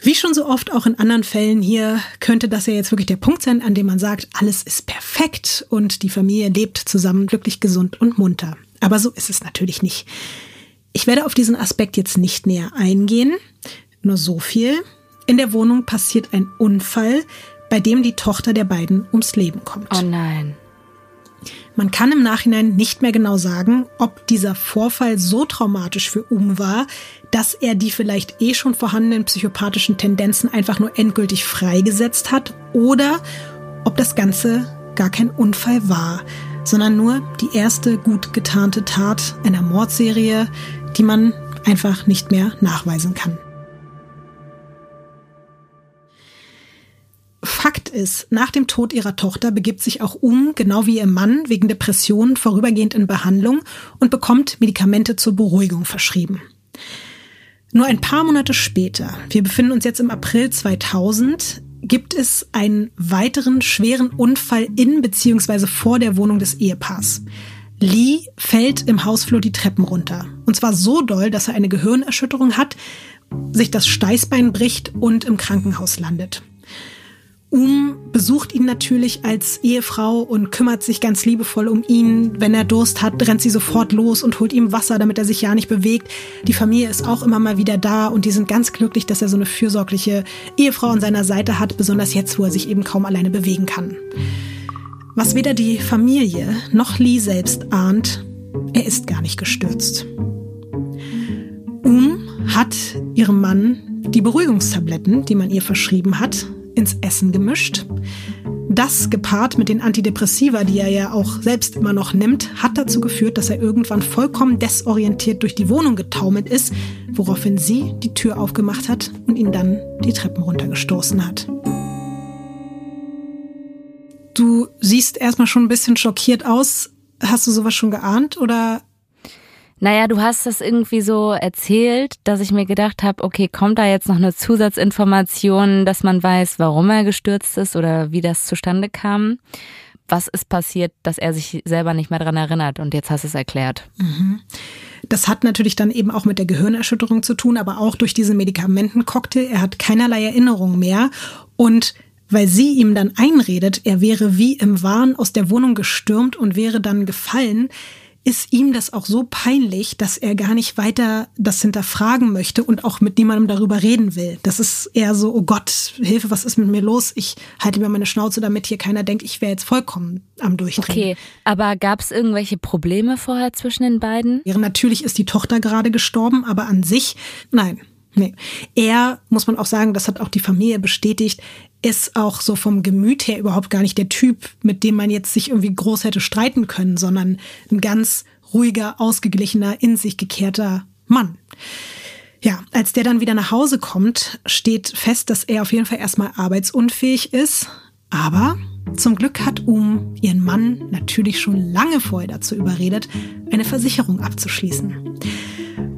Wie schon so oft auch in anderen Fällen hier könnte das ja jetzt wirklich der Punkt sein, an dem man sagt, alles ist perfekt und die Familie lebt zusammen glücklich, gesund und munter. Aber so ist es natürlich nicht. Ich werde auf diesen Aspekt jetzt nicht näher eingehen, nur so viel. In der Wohnung passiert ein Unfall, bei dem die Tochter der beiden ums Leben kommt. Oh nein. Man kann im Nachhinein nicht mehr genau sagen, ob dieser Vorfall so traumatisch für Um war, dass er die vielleicht eh schon vorhandenen psychopathischen Tendenzen einfach nur endgültig freigesetzt hat oder ob das Ganze gar kein Unfall war, sondern nur die erste gut getarnte Tat einer Mordserie, die man einfach nicht mehr nachweisen kann. Fakt ist, nach dem Tod ihrer Tochter begibt sich auch Um, genau wie ihr Mann, wegen Depressionen vorübergehend in Behandlung und bekommt Medikamente zur Beruhigung verschrieben. Nur ein paar Monate später, wir befinden uns jetzt im April 2000, gibt es einen weiteren schweren Unfall in bzw. vor der Wohnung des Ehepaars. Lee fällt im Hausflur die Treppen runter. Und zwar so doll, dass er eine Gehirnerschütterung hat, sich das Steißbein bricht und im Krankenhaus landet. Um besucht ihn natürlich als Ehefrau und kümmert sich ganz liebevoll um ihn. Wenn er Durst hat, rennt sie sofort los und holt ihm Wasser, damit er sich ja nicht bewegt. Die Familie ist auch immer mal wieder da und die sind ganz glücklich, dass er so eine fürsorgliche Ehefrau an seiner Seite hat, besonders jetzt, wo er sich eben kaum alleine bewegen kann. Was weder die Familie noch Lee selbst ahnt, er ist gar nicht gestürzt. Um hat ihrem Mann die Beruhigungstabletten, die man ihr verschrieben hat, ins Essen gemischt. Das gepaart mit den Antidepressiva, die er ja auch selbst immer noch nimmt, hat dazu geführt, dass er irgendwann vollkommen desorientiert durch die Wohnung getaumelt ist, woraufhin sie die Tür aufgemacht hat und ihn dann die Treppen runtergestoßen hat. Du siehst erstmal schon ein bisschen schockiert aus. Hast du sowas schon geahnt oder Naja, du hast das irgendwie so erzählt, dass ich mir gedacht habe, okay, kommt da jetzt noch eine Zusatzinformation, dass man weiß, warum er gestürzt ist oder wie das zustande kam? Was ist passiert, dass er sich selber nicht mehr dran erinnert? Und jetzt hast du es erklärt. Das hat natürlich dann eben auch mit der Gehirnerschütterung zu tun, aber auch durch diesen Medikamentencocktail. Er hat keinerlei Erinnerung mehr und weil sie ihm dann einredet, er wäre wie im Wahn aus der Wohnung gestürmt und wäre dann gefallen, ist ihm das auch so peinlich, dass er gar nicht weiter das hinterfragen möchte und auch mit niemandem darüber reden will. Das ist eher so, oh Gott, Hilfe, was ist mit mir los? Ich halte mir meine Schnauze, damit hier keiner denkt, ich wäre jetzt vollkommen am Durchdrehen. Okay, aber gab es irgendwelche Probleme vorher zwischen den beiden? Natürlich ist die Tochter gerade gestorben, aber an sich, nein. Nee. Er, muss man auch sagen, das hat auch die Familie bestätigt, ist auch so vom Gemüt her überhaupt gar nicht der Typ, mit dem man jetzt sich irgendwie groß hätte streiten können, sondern ein ganz ruhiger, ausgeglichener, in sich gekehrter Mann. Ja, als der dann wieder nach Hause kommt, steht fest, dass er auf jeden Fall erstmal arbeitsunfähig ist. Aber zum Glück hat Um ihren Mann natürlich schon lange vorher dazu überredet, eine Versicherung abzuschließen.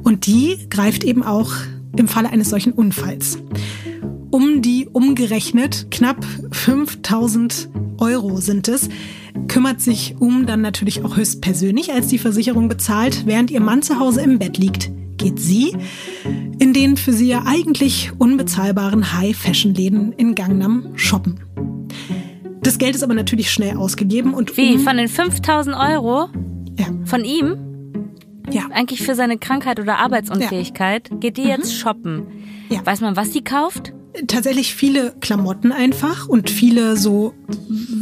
Und die greift eben auch im Falle eines solchen Unfalls um die umgerechnet knapp 5000 Euro sind es, kümmert sich um dann natürlich auch höchstpersönlich, als die Versicherung bezahlt, während ihr Mann zu Hause im Bett liegt, geht sie in den für sie ja eigentlich unbezahlbaren High-Fashion-Läden in Gangnam shoppen. Das Geld ist aber natürlich schnell ausgegeben und Wie, von den 5000 Euro? Ja. Von ihm? Ja. Eigentlich für seine Krankheit oder Arbeitsunfähigkeit geht die jetzt shoppen. Ja. Weiß man, was die kauft? Tatsächlich viele Klamotten einfach und viele so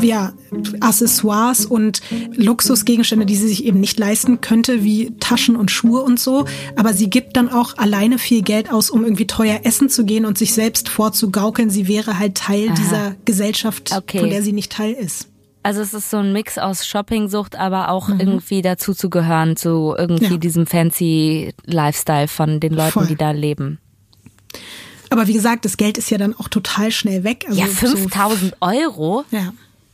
ja, Accessoires und Luxusgegenstände, die sie sich eben nicht leisten könnte, wie Taschen und Schuhe und so. Aber sie gibt dann auch alleine viel Geld aus, um irgendwie teuer essen zu gehen und sich selbst vorzugaukeln, sie wäre halt Teil Aha. dieser Gesellschaft, Okay. von der sie nicht Teil ist. Also es ist so ein Mix aus Shoppingsucht, aber auch irgendwie dazu zu gehören, zu irgendwie Ja. diesem fancy Lifestyle von den Leuten, Voll. die da leben. Aber wie gesagt, das Geld ist ja dann auch total schnell weg. Also ja, so- 5000 Euro? Ja,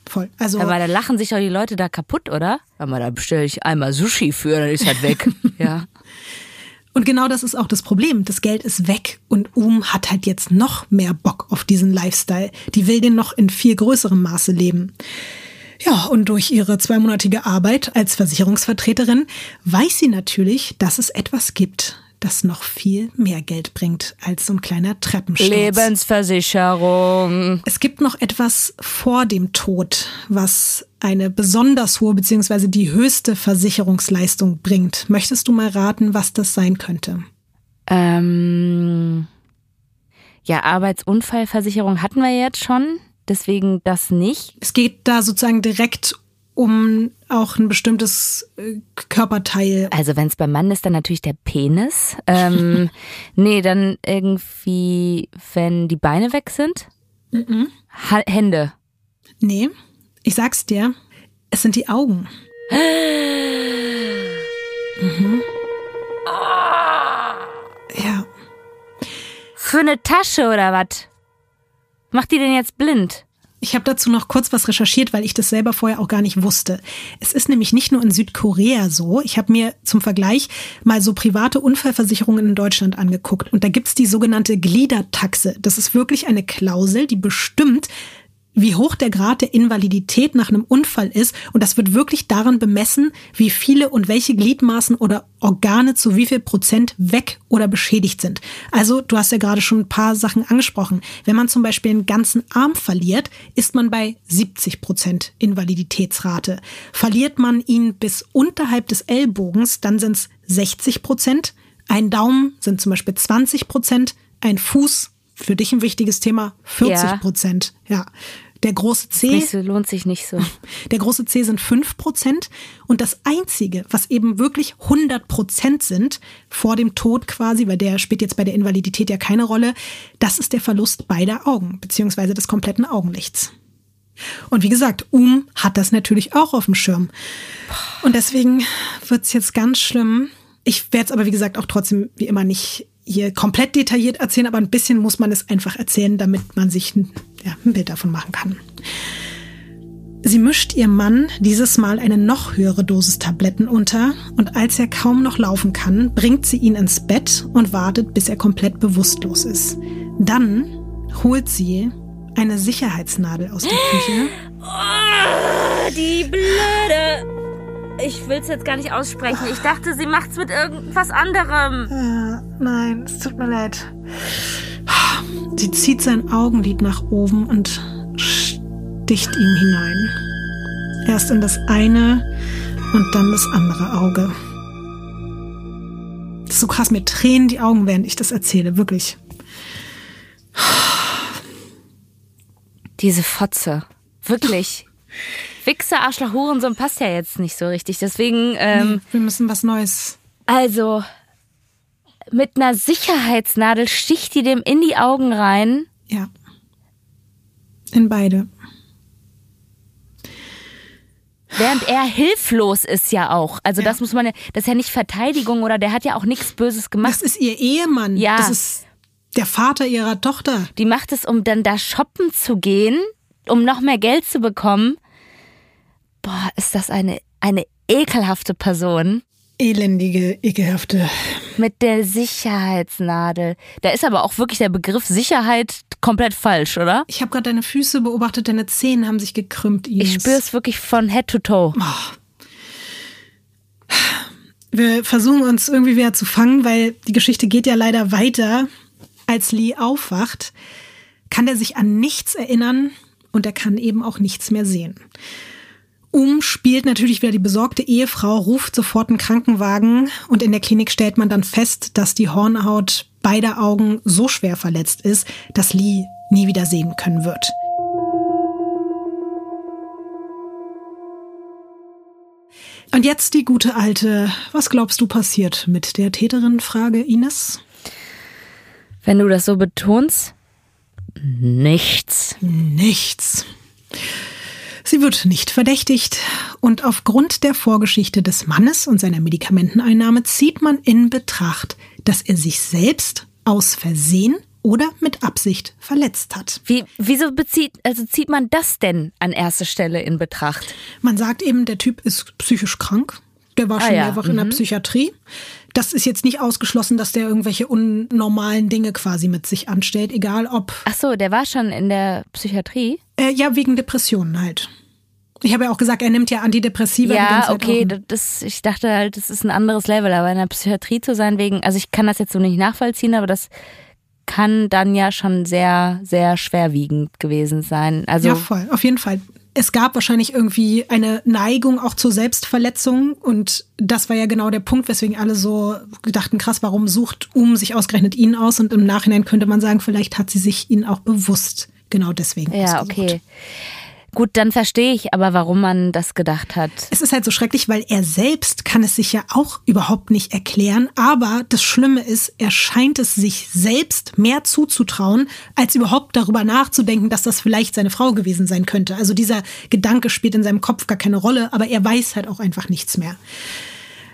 voll. Also Aber da lachen sich doch die Leute da kaputt, oder? Aber da bestelle ich einmal Sushi für, dann ist halt weg. ja. Und genau das ist auch das Problem. Das Geld ist weg und Um hat halt jetzt noch mehr Bock auf diesen Lifestyle. Die will den noch in viel größerem Maße leben. Ja, und durch ihre zweimonatige Arbeit als Versicherungsvertreterin weiß sie natürlich, dass es etwas gibt, das noch viel mehr Geld bringt als so ein kleiner Treppensturz. Lebensversicherung. Es gibt noch etwas vor dem Tod, was eine besonders hohe bzw. die höchste Versicherungsleistung bringt. Möchtest du mal raten, was das sein könnte? Ähm, ja, Arbeitsunfallversicherung hatten wir jetzt schon, deswegen das nicht. Es geht da sozusagen direkt um auch ein bestimmtes äh, Körperteil. Also wenn es beim Mann ist, dann natürlich der Penis. Ähm, nee, dann irgendwie, wenn die Beine weg sind. Ha Hände. Nee, ich sag's dir, es sind die Augen. Mhm. Ja, Für eine Tasche oder was? Macht die denn jetzt blind? Ich habe dazu noch kurz was recherchiert, weil ich das selber vorher auch gar nicht wusste. Es ist nämlich nicht nur in Südkorea so. Ich habe mir zum Vergleich mal so private Unfallversicherungen in Deutschland angeguckt. Und da gibt's die sogenannte Gliedertaxe. Das ist wirklich eine Klausel, die bestimmt, wie hoch der Grad der Invalidität nach einem Unfall ist. Und das wird wirklich daran bemessen, wie viele und welche Gliedmaßen oder Organe zu wie viel Prozent weg oder beschädigt sind. Also, du hast ja gerade schon ein paar Sachen angesprochen. Wenn man zum Beispiel einen ganzen Arm verliert, ist man bei 70 Prozent Invaliditätsrate. Verliert man ihn bis unterhalb des Ellbogens, dann sind es 60 Prozent. Ein Daumen sind zum Beispiel 20 Prozent. Ein Fuß, für dich ein wichtiges Thema, 40 Prozent. Ja. Der große C. So, lohnt sich nicht so. Der große C sind 5 Prozent. Und das Einzige, was eben wirklich 100 Prozent sind, vor dem Tod quasi, weil der spielt jetzt bei der Invalidität ja keine Rolle, das ist der Verlust beider Augen, beziehungsweise des kompletten Augenlichts. Und wie gesagt, Um hat das natürlich auch auf dem Schirm. Und deswegen wird's jetzt ganz schlimm. Ich werde es aber, wie gesagt, auch trotzdem wie immer nicht hier komplett detailliert erzählen, aber ein bisschen muss man es einfach erzählen, damit man sich ein, ja, ein Bild davon machen kann. Sie mischt ihrem Mann dieses Mal eine noch höhere Dosis Tabletten unter und als er kaum noch laufen kann, bringt sie ihn ins Bett und wartet, bis er komplett bewusstlos ist. Dann holt sie eine Sicherheitsnadel aus der Küche. Die blöde. Ich will es jetzt gar nicht aussprechen. Ich dachte, sie macht's mit irgendwas anderem. Ja, nein, es tut mir leid. Sie zieht sein Augenlid nach oben und sticht ihm hinein. Erst in das eine und dann das andere Auge. Das ist so krass, mir tränen die Augen, während ich das erzähle, wirklich. Diese Fotze. Wirklich. Wichser, Arschloch, Hurensohn passt ja jetzt nicht so richtig. Deswegen, ähm, Nee, wir müssen was Neues. also mit einer Sicherheitsnadel sticht die dem in die Augen rein. Ja. In beide. Während er hilflos ist ja auch. Also Ja. das muss man ja, das ist ja nicht Verteidigung oder der hat ja auch nichts Böses gemacht. Das ist ihr Ehemann. Ja. Das ist der Vater ihrer Tochter. Die macht es, um dann da shoppen zu gehen, um noch mehr Geld zu bekommen. Boah, ist das eine, eine ekelhafte Person Elendige, ekelhafte. mit der Sicherheitsnadel. Da ist aber auch wirklich der Begriff Sicherheit komplett falsch, oder? Ich habe gerade deine Füße beobachtet, deine Zehen haben sich gekrümmt. Ines. Ich spüre es wirklich von Head to Toe. Wir versuchen uns irgendwie wieder zu fangen, weil die Geschichte geht ja leider weiter. Als Lee aufwacht, kann er sich an nichts erinnern und er kann eben auch nichts mehr sehen. Um spielt natürlich wieder die besorgte Ehefrau, ruft sofort einen Krankenwagen und in der Klinik stellt man dann fest, dass die Hornhaut beider Augen so schwer verletzt ist, dass Lee nie wieder sehen können wird. Und jetzt die gute alte, was glaubst du passiert mit der Täterin? Frage Ines. Wenn du das so betonst, nichts. Nichts. Sie wird nicht verdächtigt und aufgrund der Vorgeschichte des Mannes und seiner Medikamenteneinnahme zieht man in Betracht, dass er sich selbst aus Versehen oder mit Absicht verletzt hat. Wie, wieso bezieht, also zieht man das denn an erste Stelle in Betracht? Man sagt eben, der Typ ist psychisch krank. Der war Ah schon ja, mehrfach in der Psychiatrie. Das ist jetzt nicht ausgeschlossen, dass der irgendwelche unnormalen Dinge quasi mit sich anstellt, egal ob Ach so, der war schon in der Psychiatrie? Äh, ja, wegen Depressionen halt. Ich habe ja auch gesagt, er nimmt ja Antidepressiva. Ja, okay, das, ich dachte halt, das ist ein anderes Level, aber in der Psychiatrie zu sein wegen, also ich kann das jetzt so nicht nachvollziehen, aber das kann dann ja schon sehr, sehr schwerwiegend gewesen sein. Also Ja, voll, auf jeden Fall. Es gab wahrscheinlich irgendwie eine Neigung auch zur Selbstverletzung und das war ja genau der Punkt, weswegen alle so gedachten, krass, warum sucht Um sich ausgerechnet ihn aus und im Nachhinein könnte man sagen, vielleicht hat sie sich ihn auch bewusst genau deswegen ja, ausgesucht. okay. Gut, dann verstehe ich aber, warum man das gedacht hat. Es ist halt so schrecklich, weil er selbst kann es sich ja auch überhaupt nicht erklären. Aber das Schlimme ist, er scheint es sich selbst mehr zuzutrauen, als überhaupt darüber nachzudenken, dass das vielleicht seine Frau gewesen sein könnte. Also dieser Gedanke spielt in seinem Kopf gar keine Rolle, aber er weiß halt auch einfach nichts mehr.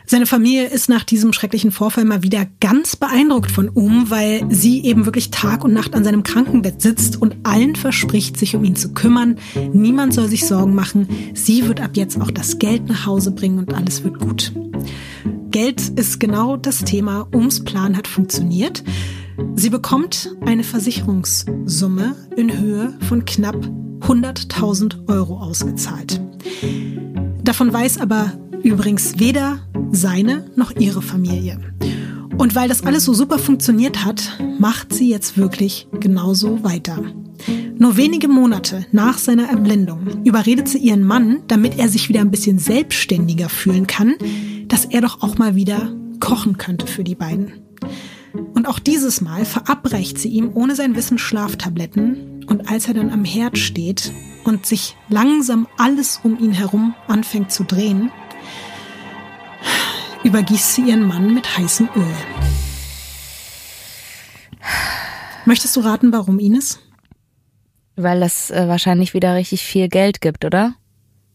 Seine Familie ist nach diesem schrecklichen Vorfall mal wieder ganz beeindruckt von Um, weil sie eben wirklich Tag und Nacht an seinem Krankenbett sitzt und allen verspricht, sich um ihn zu kümmern. Niemand soll sich Sorgen machen. Sie wird ab jetzt auch das Geld nach Hause bringen und alles wird gut. Geld ist genau das Thema. Ums Plan hat funktioniert. Sie bekommt eine Versicherungssumme in Höhe von knapp 100.000 Euro ausgezahlt. Davon weiß aber übrigens weder seine noch ihre Familie. Und weil das alles so super funktioniert hat, macht sie jetzt wirklich genauso weiter. Nur wenige Monate nach seiner Erblindung überredet sie ihren Mann, damit er sich wieder ein bisschen selbstständiger fühlen kann, dass er doch auch mal wieder kochen könnte für die beiden. Und auch dieses Mal verabreicht sie ihm ohne sein Wissen Schlaftabletten. Und als er dann am Herd steht und sich langsam alles um ihn herum anfängt zu drehen, übergießt sie ihren Mann mit heißem Öl. Möchtest du raten, warum, Ines? Weil das äh, wahrscheinlich wieder richtig viel Geld gibt, oder?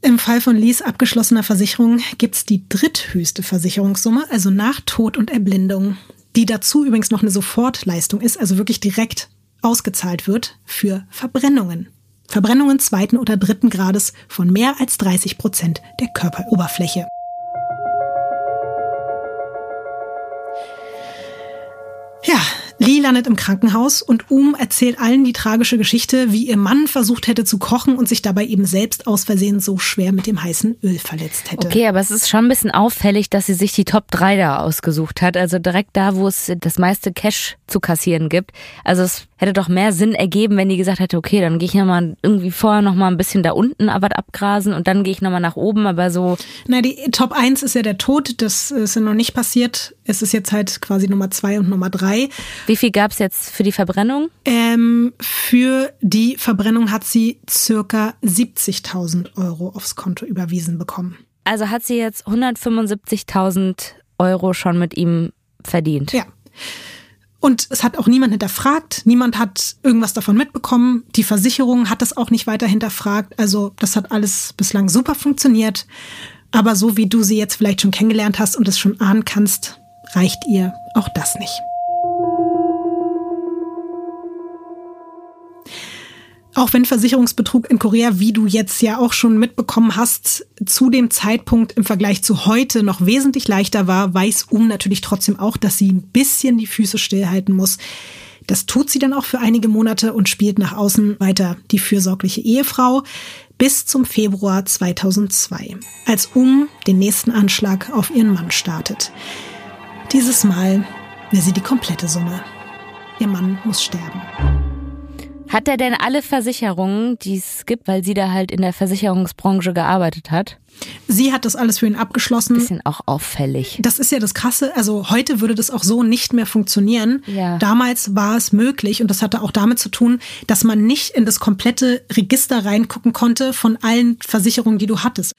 Im Fall von Lees abgeschlossener Versicherung gibt's die dritthöchste Versicherungssumme, also nach Tod und Erblindung, die dazu übrigens noch eine Sofortleistung ist, also wirklich direkt ausgezahlt wird für Verbrennungen. Verbrennungen zweiten oder dritten Grades von mehr als 30 Prozent der Körperoberfläche. Ja, landet im Krankenhaus und Um erzählt allen die tragische Geschichte, wie ihr Mann versucht hätte zu kochen und sich dabei eben selbst aus Versehen so schwer mit dem heißen Öl verletzt hätte. Okay, aber es ist schon ein bisschen auffällig, dass sie sich die Top 3 da ausgesucht hat. Also direkt da, wo es das meiste Cash zu kassieren gibt. Also es hätte doch mehr Sinn ergeben, wenn die gesagt hätte, okay, dann gehe ich nochmal irgendwie vorher nochmal ein bisschen da unten was abgrasen und dann gehe ich nochmal nach oben, aber so. Na, die Top 1 ist ja der Tod, das ist ja noch nicht passiert. Es ist jetzt halt quasi Nummer 2 und Nummer 3. Wie viel gab es jetzt für die Verbrennung? Ähm, für die Verbrennung hat sie circa 70.000 Euro aufs Konto überwiesen bekommen. Also hat sie jetzt 175.000 Euro schon mit ihm verdient. Ja. Und es hat auch niemand hinterfragt. Niemand hat irgendwas davon mitbekommen. Die Versicherung hat das auch nicht weiter hinterfragt. Also das hat alles bislang super funktioniert. Aber so wie du sie jetzt vielleicht schon kennengelernt hast und es schon ahnen kannst, reicht ihr auch das nicht. Auch wenn Versicherungsbetrug in Korea, wie du jetzt ja auch schon mitbekommen hast, zu dem Zeitpunkt im Vergleich zu heute noch wesentlich leichter war, weiß Um natürlich trotzdem auch, dass sie ein bisschen die Füße stillhalten muss. Das tut sie dann auch für einige Monate und spielt nach außen weiter die fürsorgliche Ehefrau bis zum Februar 2002, als Um den nächsten Anschlag auf ihren Mann startet. Dieses Mal will sie die komplette Summe. Ihr Mann muss sterben. Hat er denn alle Versicherungen, die es gibt, weil sie da halt in der Versicherungsbranche gearbeitet hat? Sie hat das alles für ihn abgeschlossen. Bisschen auch auffällig. Das ist ja das Krasse. Also heute würde das auch so nicht mehr funktionieren. Ja. Damals war es möglich und das hatte auch damit zu tun, dass man nicht in das komplette Register reingucken konnte von allen Versicherungen, die du hattest.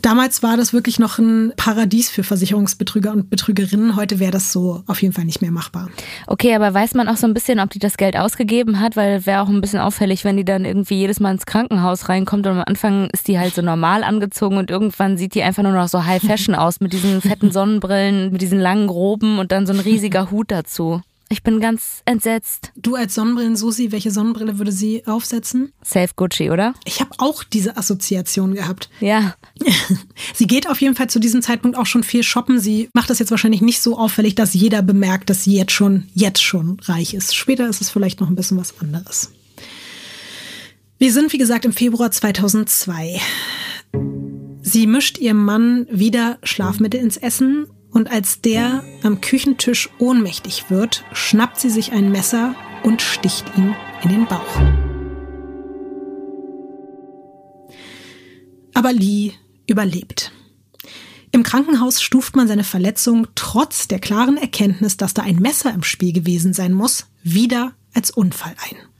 Damals war das wirklich noch ein Paradies für Versicherungsbetrüger und Betrügerinnen. Heute wäre das so auf jeden Fall nicht mehr machbar. Okay, aber weiß man auch so ein bisschen, ob die das Geld ausgegeben hat? Weil wäre auch ein bisschen auffällig, wenn die dann irgendwie jedes Mal ins Krankenhaus reinkommt und am Anfang ist die halt so normal angezogen und irgendwann sieht die einfach nur noch so High Fashion aus mit diesen fetten Sonnenbrillen, mit diesen langen Groben und dann so ein riesiger Hut dazu. Ich bin ganz entsetzt. Du als Sonnenbrillen-Susi, welche Sonnenbrille würde sie aufsetzen? Safe Gucci, oder? Ich habe auch diese Assoziation gehabt. Ja. Sie geht auf jeden Fall zu diesem Zeitpunkt auch schon viel shoppen. Sie macht das jetzt wahrscheinlich nicht so auffällig, dass jeder bemerkt, dass sie jetzt schon, jetzt schon reich ist. Später ist es vielleicht noch ein bisschen was anderes. Wir sind, wie gesagt, im Februar 2002. Sie mischt ihrem Mann wieder Schlafmittel ins Essen und als der am Küchentisch ohnmächtig wird, schnappt sie sich ein Messer und sticht ihn in den Bauch. Aber Lee überlebt. Im Krankenhaus stuft man seine Verletzung trotz der klaren Erkenntnis, dass da ein Messer im Spiel gewesen sein muss, wieder als Unfall ein.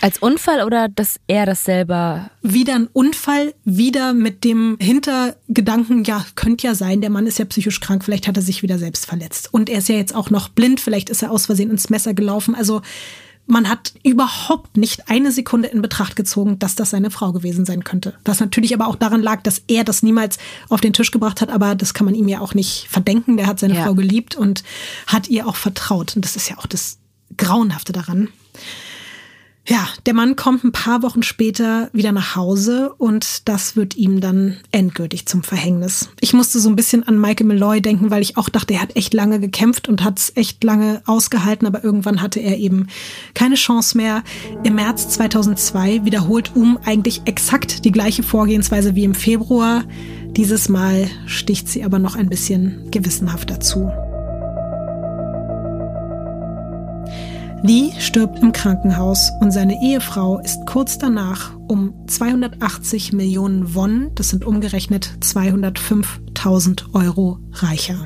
Als Unfall oder dass er das selber. Wieder ein Unfall, wieder mit dem Hintergedanken, ja, könnte ja sein, der Mann ist ja psychisch krank, vielleicht hat er sich wieder selbst verletzt. Und er ist ja jetzt auch noch blind, vielleicht ist er aus Versehen ins Messer gelaufen. Also man hat überhaupt nicht eine Sekunde in Betracht gezogen, dass das seine Frau gewesen sein könnte. Was natürlich aber auch daran lag, dass er das niemals auf den Tisch gebracht hat, aber das kann man ihm ja auch nicht verdenken. Der hat seine Ja. Frau geliebt und hat ihr auch vertraut. Und das ist ja auch das Grauenhafte daran. Ja, der Mann kommt ein paar Wochen später wieder nach Hause und das wird ihm dann endgültig zum Verhängnis. Ich musste so ein bisschen an Michael Malloy denken, weil ich auch dachte, er hat echt lange gekämpft und hat es echt lange ausgehalten, aber irgendwann hatte er eben keine Chance mehr. Im März 2002 wiederholt Um eigentlich exakt die gleiche Vorgehensweise wie im Februar. Dieses Mal sticht sie aber noch ein bisschen gewissenhafter zu. Lee stirbt im Krankenhaus und seine Ehefrau ist kurz danach um 280 Millionen Won, das sind umgerechnet 205.000 Euro, reicher.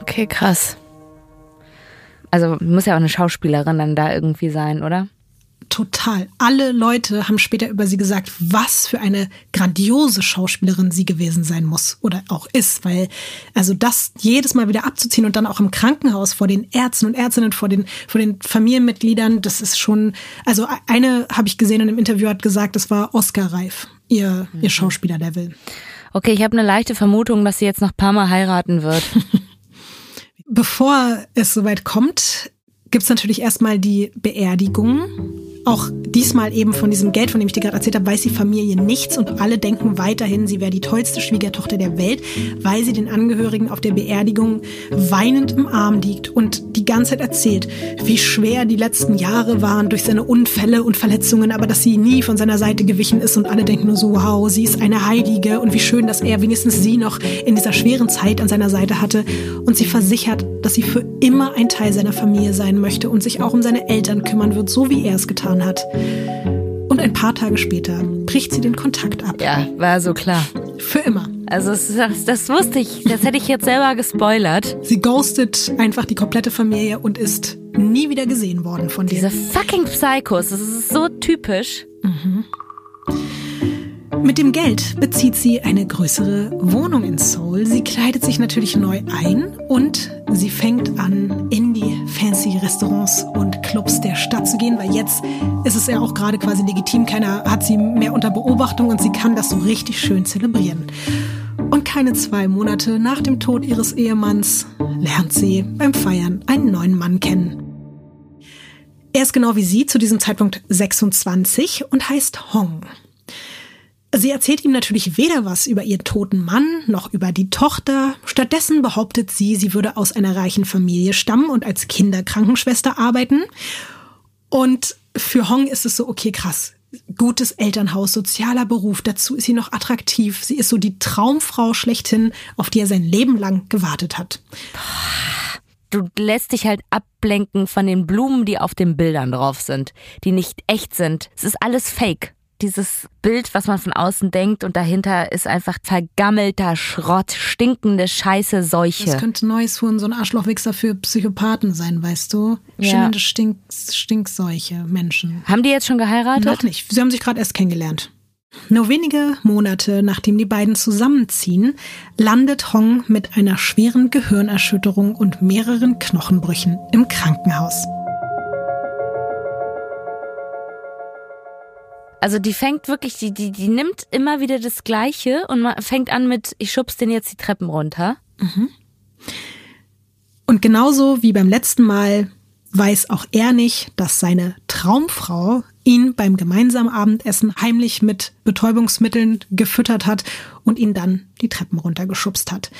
Okay, krass. Also muss ja auch eine Schauspielerin dann da irgendwie sein, oder? Total. Alle Leute haben später über sie gesagt, was für eine grandiose Schauspielerin sie gewesen sein muss oder auch ist, weil also das jedes Mal wieder abzuziehen und dann auch im Krankenhaus vor den Ärzten und Ärztinnen, vor den, vor den Familienmitgliedern, das ist schon, also eine habe ich gesehen in einem Interview hat gesagt, das war Oscar-reif, ihr, ihr Schauspielerlevel. Okay, ich habe eine leichte Vermutung, dass sie jetzt noch ein paar Mal heiraten wird. Bevor es soweit kommt, gibt's natürlich erstmal die Beerdigung. Auch diesmal eben von diesem Geld, von dem ich dir gerade erzählt habe, weiß die Familie nichts und alle denken weiterhin, sie wäre die tollste Schwiegertochter der Welt, weil sie den Angehörigen auf der Beerdigung weinend im Arm liegt und die ganze Zeit erzählt, wie schwer die letzten Jahre waren durch seine Unfälle und Verletzungen, aber dass sie nie von seiner Seite gewichen ist und alle denken nur so, wow, sie ist eine Heilige und wie schön, dass er wenigstens sie noch in dieser schweren Zeit an seiner Seite hatte. Und sie versichert, dass sie für immer ein Teil seiner Familie sein möchte und sich auch um seine Eltern kümmern wird, so wie er es getan hat. Und ein paar Tage später bricht sie den Kontakt ab. Ja, war so klar. Für immer. Also das, das wusste ich. Das hätte ich jetzt selber gespoilert. Sie ghostet einfach die komplette Familie und ist nie wieder gesehen worden von Diese denen. fucking Psychos, das ist so typisch. Mit dem Geld bezieht sie eine größere Wohnung in Seoul. Sie kleidet sich natürlich neu ein und sie fängt an, in die fancy Restaurants und Clubs der Stadt zu gehen, weil jetzt ist es ja auch gerade quasi legitim. Keiner hat sie mehr unter Beobachtung und sie kann das so richtig schön zelebrieren. Und keine zwei Monate nach dem Tod ihres Ehemanns lernt sie beim Feiern einen neuen Mann kennen. Er ist genau wie sie zu diesem Zeitpunkt 26 und heißt Hong. Sie erzählt ihm natürlich weder was über ihren toten Mann noch über die Tochter. Stattdessen behauptet sie, sie würde aus einer reichen Familie stammen und als Kinderkrankenschwester arbeiten. Und für Hong ist es so, okay, krass. Gutes Elternhaus, sozialer Beruf, dazu ist sie noch attraktiv. Sie ist so die Traumfrau schlechthin, auf die er sein Leben lang gewartet hat. Du lässt dich halt ablenken von den Blumen, die auf den Bildern drauf sind, die nicht echt sind. Es ist alles fake. Dieses Bild, was man von außen denkt und dahinter ist einfach vergammelter Schrott, stinkende Scheiße, Das Seuche. könnte neues Huren, so ein Arschlochwichser für Psychopathen sein, weißt du? Ja. Schimmernde Stink Stinkseuche, Menschen. Haben die jetzt schon geheiratet? Noch nicht. Sie haben sich gerade erst kennengelernt. Nur wenige Monate nachdem die beiden zusammenziehen, landet Hong mit einer schweren Gehirnerschütterung und mehreren Knochenbrüchen im Krankenhaus. Also die fängt wirklich, die, die, die nimmt immer wieder das Gleiche und fängt an mit, ich schubs den jetzt die Treppen runter. Und genauso wie beim letzten Mal weiß auch er nicht, dass seine Traumfrau ihn beim gemeinsamen Abendessen heimlich mit Betäubungsmitteln gefüttert hat und ihn dann die Treppen runtergeschubst hat.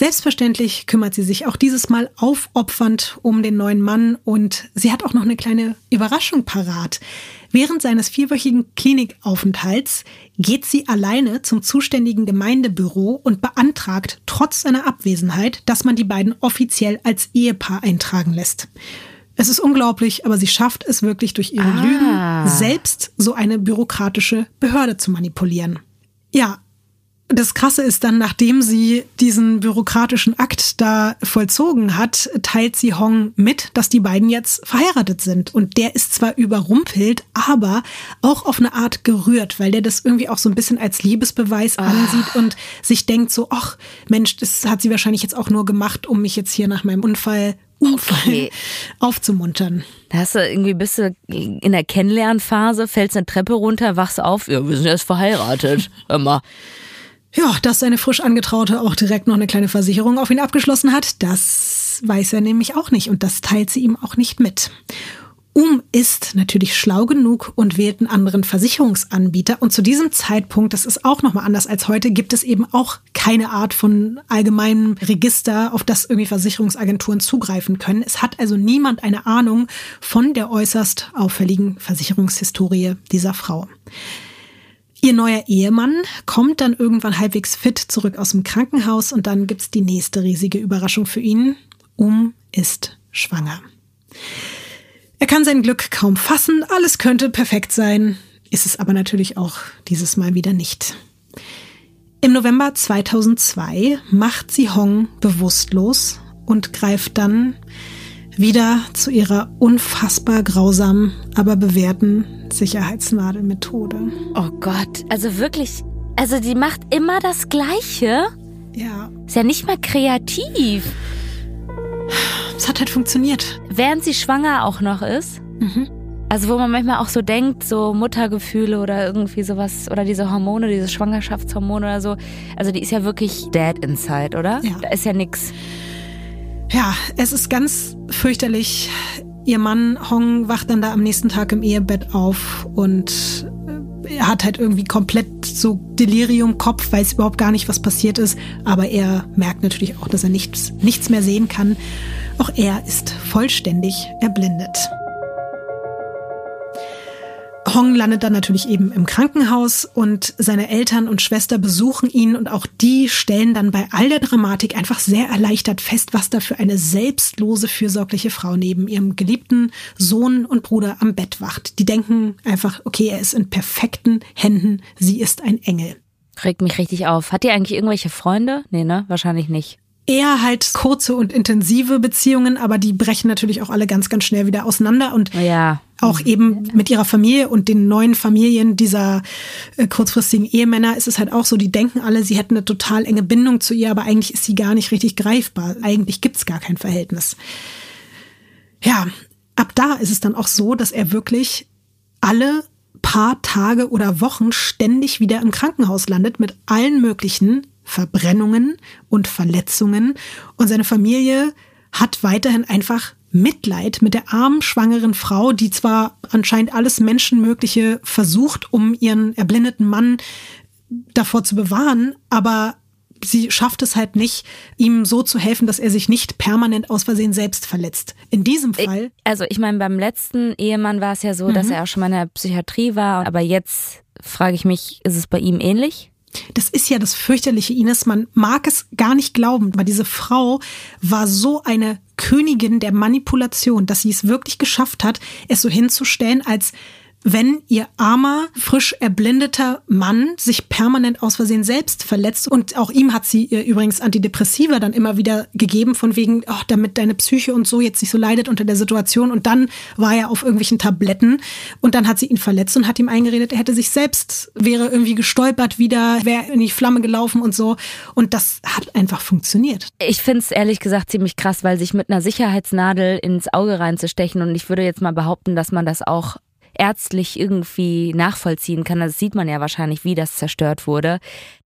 Selbstverständlich kümmert sie sich auch dieses Mal aufopfernd um den neuen Mann und sie hat auch noch eine kleine Überraschung parat. Während seines vierwöchigen Klinikaufenthalts geht sie alleine zum zuständigen Gemeindebüro und beantragt trotz seiner Abwesenheit, dass man die beiden offiziell als Ehepaar eintragen lässt. Es ist unglaublich, aber sie schafft es wirklich durch ihre Ah. Lügen selbst so eine bürokratische Behörde zu manipulieren. Ja, das Krasse ist dann, nachdem sie diesen bürokratischen Akt da vollzogen hat, teilt sie Hong mit, dass die beiden jetzt verheiratet sind. Und der ist zwar überrumpelt, aber auch auf eine Art gerührt, weil der das irgendwie auch so ein bisschen als Liebesbeweis ansieht und sich denkt so, ach Mensch, das hat sie wahrscheinlich jetzt auch nur gemacht, um mich jetzt hier nach meinem Unfall, Unfall Okay. aufzumuntern. Da hast du irgendwie bist du in der Kennenlernphase, fällst eine Treppe runter, wachst auf, ja, wir sind erst verheiratet. Immer. Ja, dass seine frisch angetraute auch direkt noch eine kleine Versicherung auf ihn abgeschlossen hat, das weiß er nämlich auch nicht und das teilt sie ihm auch nicht mit. Um ist natürlich schlau genug und wählt einen anderen Versicherungsanbieter. Und zu diesem Zeitpunkt, das ist auch nochmal anders als heute, gibt es eben auch keine Art von allgemeinem Register, auf das irgendwie Versicherungsagenturen zugreifen können. Es hat also niemand eine Ahnung von der äußerst auffälligen Versicherungshistorie dieser Frau. Ihr neuer Ehemann kommt dann irgendwann halbwegs fit zurück aus dem Krankenhaus und dann gibt's die nächste riesige Überraschung für ihn. Um ist schwanger. Er kann sein Glück kaum fassen, alles könnte perfekt sein, ist es aber natürlich auch dieses Mal wieder nicht. Im November 2002 macht sie Hong bewusstlos und greift dann wieder zu ihrer unfassbar grausamen, aber bewährten Sicherheitsnadelmethode. Oh Gott, also wirklich, also die macht immer das Gleiche. Ja, Ist ja nicht mal kreativ. es hat halt funktioniert. Während sie schwanger auch noch ist. Also wo man manchmal auch so denkt, so Muttergefühle oder irgendwie sowas, oder diese Hormone, diese Schwangerschaftshormone oder so. Also die ist ja wirklich dead inside, oder? Ja. Da ist ja nix. Ja, es ist ganz fürchterlich. ihr Mann Hong wacht dann da am nächsten Tag im Ehebett auf und äh, er hat halt irgendwie komplett so Delirium Kopf, weiß überhaupt gar nicht, was passiert ist, aber er merkt natürlich auch, dass er nichts, nichts mehr sehen kann. Auch er ist vollständig erblindet. Hong landet dann natürlich eben im Krankenhaus und seine Eltern und Schwester besuchen ihn und auch die stellen dann bei all der Dramatik einfach sehr erleichtert fest, was da für eine selbstlose, fürsorgliche Frau neben ihrem geliebten Sohn und Bruder am Bett wacht. Die denken einfach, okay, er ist in perfekten Händen, sie ist ein Engel. Regt mich richtig auf. Hat die eigentlich irgendwelche Freunde? Nee, ne? Wahrscheinlich nicht eher halt kurze und intensive Beziehungen, aber die brechen natürlich auch alle ganz, ganz schnell wieder auseinander und ja. Auch eben mit ihrer Familie und den neuen Familien dieser äh, kurzfristigen Ehemänner ist es halt auch so, die denken alle, sie hätten eine total enge Bindung zu ihr, aber eigentlich ist sie gar nicht richtig greifbar. Eigentlich gibt's gar kein Verhältnis. Ja, ab da ist es dann auch so, dass er wirklich alle paar Tage oder Wochen ständig wieder im Krankenhaus landet mit allen möglichen Verbrennungen und Verletzungen und seine Familie hat weiterhin einfach Mitleid mit der armen schwangeren Frau, die zwar anscheinend alles Menschenmögliche versucht, um ihren erblindeten Mann davor zu bewahren, aber sie schafft es halt nicht, ihm so zu helfen, dass er sich nicht permanent aus Versehen selbst verletzt. In diesem Fall. Also ich meine, beim letzten Ehemann war es ja so, mhm. dass er auch schon mal in der Psychiatrie war, aber jetzt frage ich mich, ist es bei ihm ähnlich? Das ist ja das fürchterliche, Ines. Man mag es gar nicht glauben, aber diese Frau war so eine Königin der Manipulation, dass sie es wirklich geschafft hat, es so hinzustellen, als wenn ihr armer, frisch erblindeter Mann sich permanent aus Versehen selbst verletzt. Und auch ihm hat sie ihr übrigens Antidepressiva dann immer wieder gegeben, von wegen, oh, damit deine Psyche und so jetzt nicht so leidet unter der Situation. Und dann war er auf irgendwelchen Tabletten und dann hat sie ihn verletzt und hat ihm eingeredet, er hätte sich selbst, wäre irgendwie gestolpert wieder, wäre in die Flamme gelaufen und so. Und das hat einfach funktioniert. Ich finde es ehrlich gesagt ziemlich krass, weil sich mit einer Sicherheitsnadel ins Auge reinzustechen und ich würde jetzt mal behaupten, dass man das auch ärztlich irgendwie nachvollziehen kann. Das sieht man ja wahrscheinlich, wie das zerstört wurde.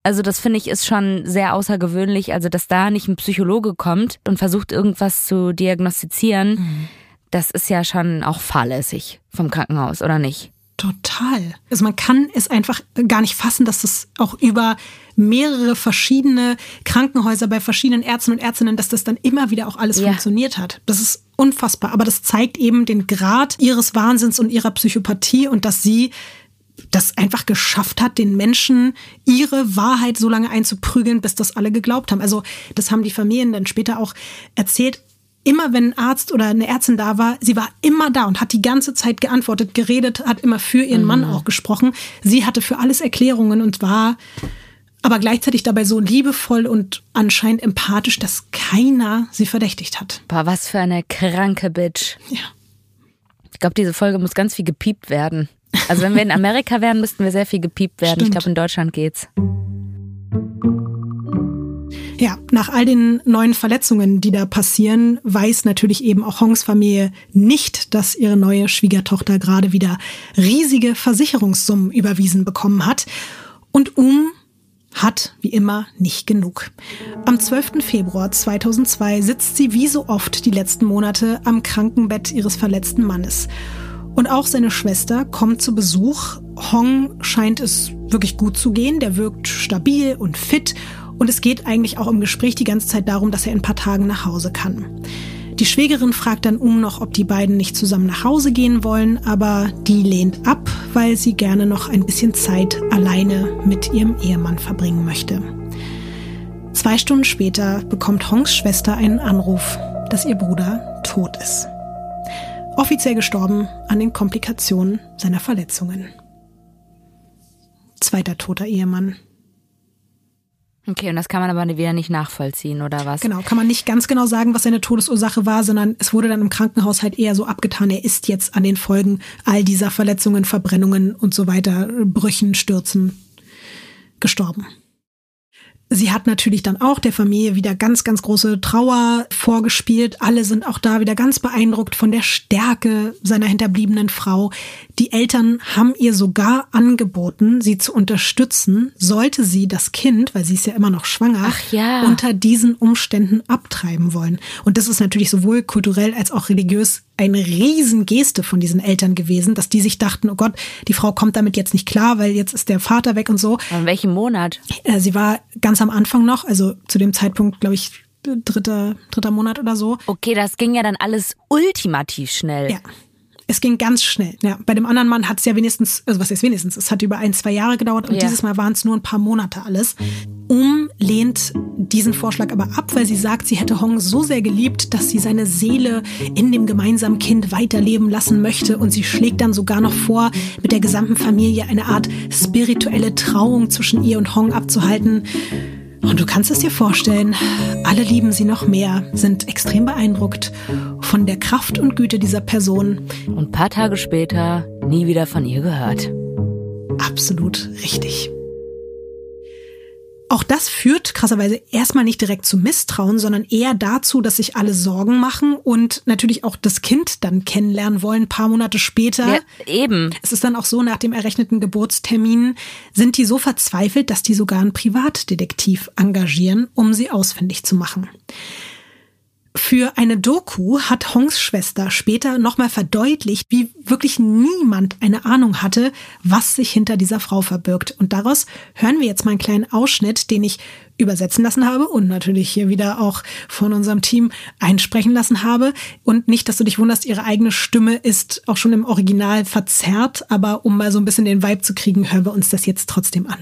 Also das finde ich ist schon sehr außergewöhnlich, also dass da nicht ein Psychologe kommt und versucht irgendwas zu diagnostizieren. Mhm. Das ist ja schon auch fahrlässig vom Krankenhaus, oder nicht? Total. Also man kann es einfach gar nicht fassen, dass das auch über mehrere verschiedene Krankenhäuser bei verschiedenen Ärzten und Ärztinnen, dass das dann immer wieder auch alles ja. funktioniert hat. Das ist unfassbar. Aber das zeigt eben den Grad ihres Wahnsinns und ihrer Psychopathie und dass sie das einfach geschafft hat, den Menschen ihre Wahrheit so lange einzuprügeln, bis das alle geglaubt haben. Also das haben die Familien dann später auch erzählt immer wenn ein Arzt oder eine Ärztin da war, sie war immer da und hat die ganze Zeit geantwortet, geredet, hat immer für ihren mhm. Mann auch gesprochen. Sie hatte für alles Erklärungen und war aber gleichzeitig dabei so liebevoll und anscheinend empathisch, dass keiner sie verdächtigt hat. Boah, was für eine kranke Bitch. Ja. Ich glaube, diese Folge muss ganz viel gepiept werden. Also wenn wir in Amerika wären, müssten wir sehr viel gepiept werden. Stimmt. Ich glaube, in Deutschland geht's. Ja, nach all den neuen Verletzungen, die da passieren, weiß natürlich eben auch Hongs Familie nicht, dass ihre neue Schwiegertochter gerade wieder riesige Versicherungssummen überwiesen bekommen hat. Und Um hat wie immer nicht genug. Am 12. Februar 2002 sitzt sie wie so oft die letzten Monate am Krankenbett ihres verletzten Mannes. Und auch seine Schwester kommt zu Besuch. Hong scheint es wirklich gut zu gehen. Der wirkt stabil und fit und es geht eigentlich auch im Gespräch die ganze Zeit darum, dass er in ein paar Tagen nach Hause kann. Die Schwägerin fragt dann um noch, ob die beiden nicht zusammen nach Hause gehen wollen, aber die lehnt ab, weil sie gerne noch ein bisschen Zeit alleine mit ihrem Ehemann verbringen möchte. Zwei Stunden später bekommt Hongs Schwester einen Anruf, dass ihr Bruder tot ist. Offiziell gestorben an den Komplikationen seiner Verletzungen. Zweiter toter Ehemann. Okay, und das kann man aber wieder nicht nachvollziehen, oder was? Genau, kann man nicht ganz genau sagen, was seine Todesursache war, sondern es wurde dann im Krankenhaus halt eher so abgetan, er ist jetzt an den Folgen all dieser Verletzungen, Verbrennungen und so weiter, Brüchen, Stürzen gestorben. Sie hat natürlich dann auch der Familie wieder ganz, ganz große Trauer vorgespielt. Alle sind auch da wieder ganz beeindruckt von der Stärke seiner hinterbliebenen Frau. Die Eltern haben ihr sogar angeboten, sie zu unterstützen, sollte sie das Kind, weil sie ist ja immer noch schwanger, ja. unter diesen Umständen abtreiben wollen. Und das ist natürlich sowohl kulturell als auch religiös eine Riesengeste von diesen Eltern gewesen, dass die sich dachten, oh Gott, die Frau kommt damit jetzt nicht klar, weil jetzt ist der Vater weg und so. In welchem Monat? Äh, Sie war ganz am Anfang noch, also zu dem Zeitpunkt, glaube ich, dritter, dritter Monat oder so. Okay, das ging ja dann alles ultimativ schnell. Ja. Es ging ganz schnell. Ja, bei dem anderen Mann hat es ja wenigstens, also was ist wenigstens, es hat über ein, zwei Jahre gedauert und Ja. dieses Mal waren es nur ein paar Monate alles. Um lehnt diesen Vorschlag aber ab, weil sie sagt, sie hätte Hong so sehr geliebt, dass sie seine Seele in dem gemeinsamen Kind weiterleben lassen möchte und sie schlägt dann sogar noch vor, mit der gesamten Familie eine Art spirituelle Trauung zwischen ihr und Hong abzuhalten. Und du kannst es dir vorstellen, alle lieben sie noch mehr, sind extrem beeindruckt von der Kraft und Güte dieser Person. Und ein paar Tage später nie wieder von ihr gehört. Absolut richtig. Auch das führt krasserweise erstmal nicht direkt zu Misstrauen, sondern eher dazu, dass sich alle Sorgen machen und natürlich auch das Kind dann kennenlernen wollen, ein paar Monate später. Ja, eben. Es ist dann auch so, nach dem errechneten Geburtstermin sind die so verzweifelt, dass die sogar einen Privatdetektiv engagieren, um sie ausfindig zu machen. Für eine Doku hat Hongs Schwester später nochmal verdeutlicht, wie wirklich niemand eine Ahnung hatte, was sich hinter dieser Frau verbirgt. Und daraus hören wir jetzt mal einen kleinen Ausschnitt, den ich übersetzen lassen habe und natürlich hier wieder auch von unserem Team einsprechen lassen habe. Und nicht, dass du dich wunderst, ihre eigene Stimme ist auch schon im Original verzerrt, aber um mal so ein bisschen den Vibe zu kriegen, hören wir uns das jetzt trotzdem an.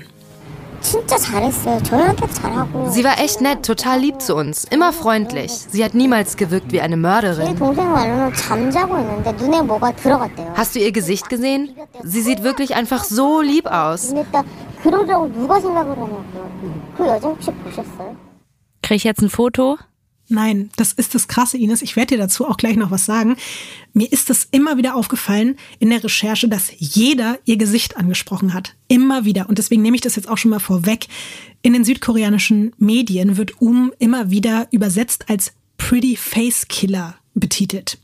진짜 잘했어요. 저희한테도 잘하고. Sie war echt nett, total lieb zu uns, immer freundlich. Sie hat niemals gewirkt wie eine 제 Mörderin. 동생 말로는 잠자고 있는데 눈에 뭐가 들어갔대요. Hast du ihr Gesicht gesehen? Sie sieht wirklich einfach so lieb aus. 눈에 딱 그러려고 누가 생각을 하냐고요. 그 여자 혹시 보셨어요? Krieg ich jetzt ein Foto? Nein, das ist das Krasse, Ines. Ich werde dir dazu auch gleich noch was sagen. Mir ist es immer wieder aufgefallen in der Recherche, dass jeder ihr Gesicht angesprochen hat. Immer wieder. Und deswegen nehme ich das jetzt auch schon mal vorweg. In den südkoreanischen Medien wird Um immer wieder übersetzt als Pretty Face Killer betitelt.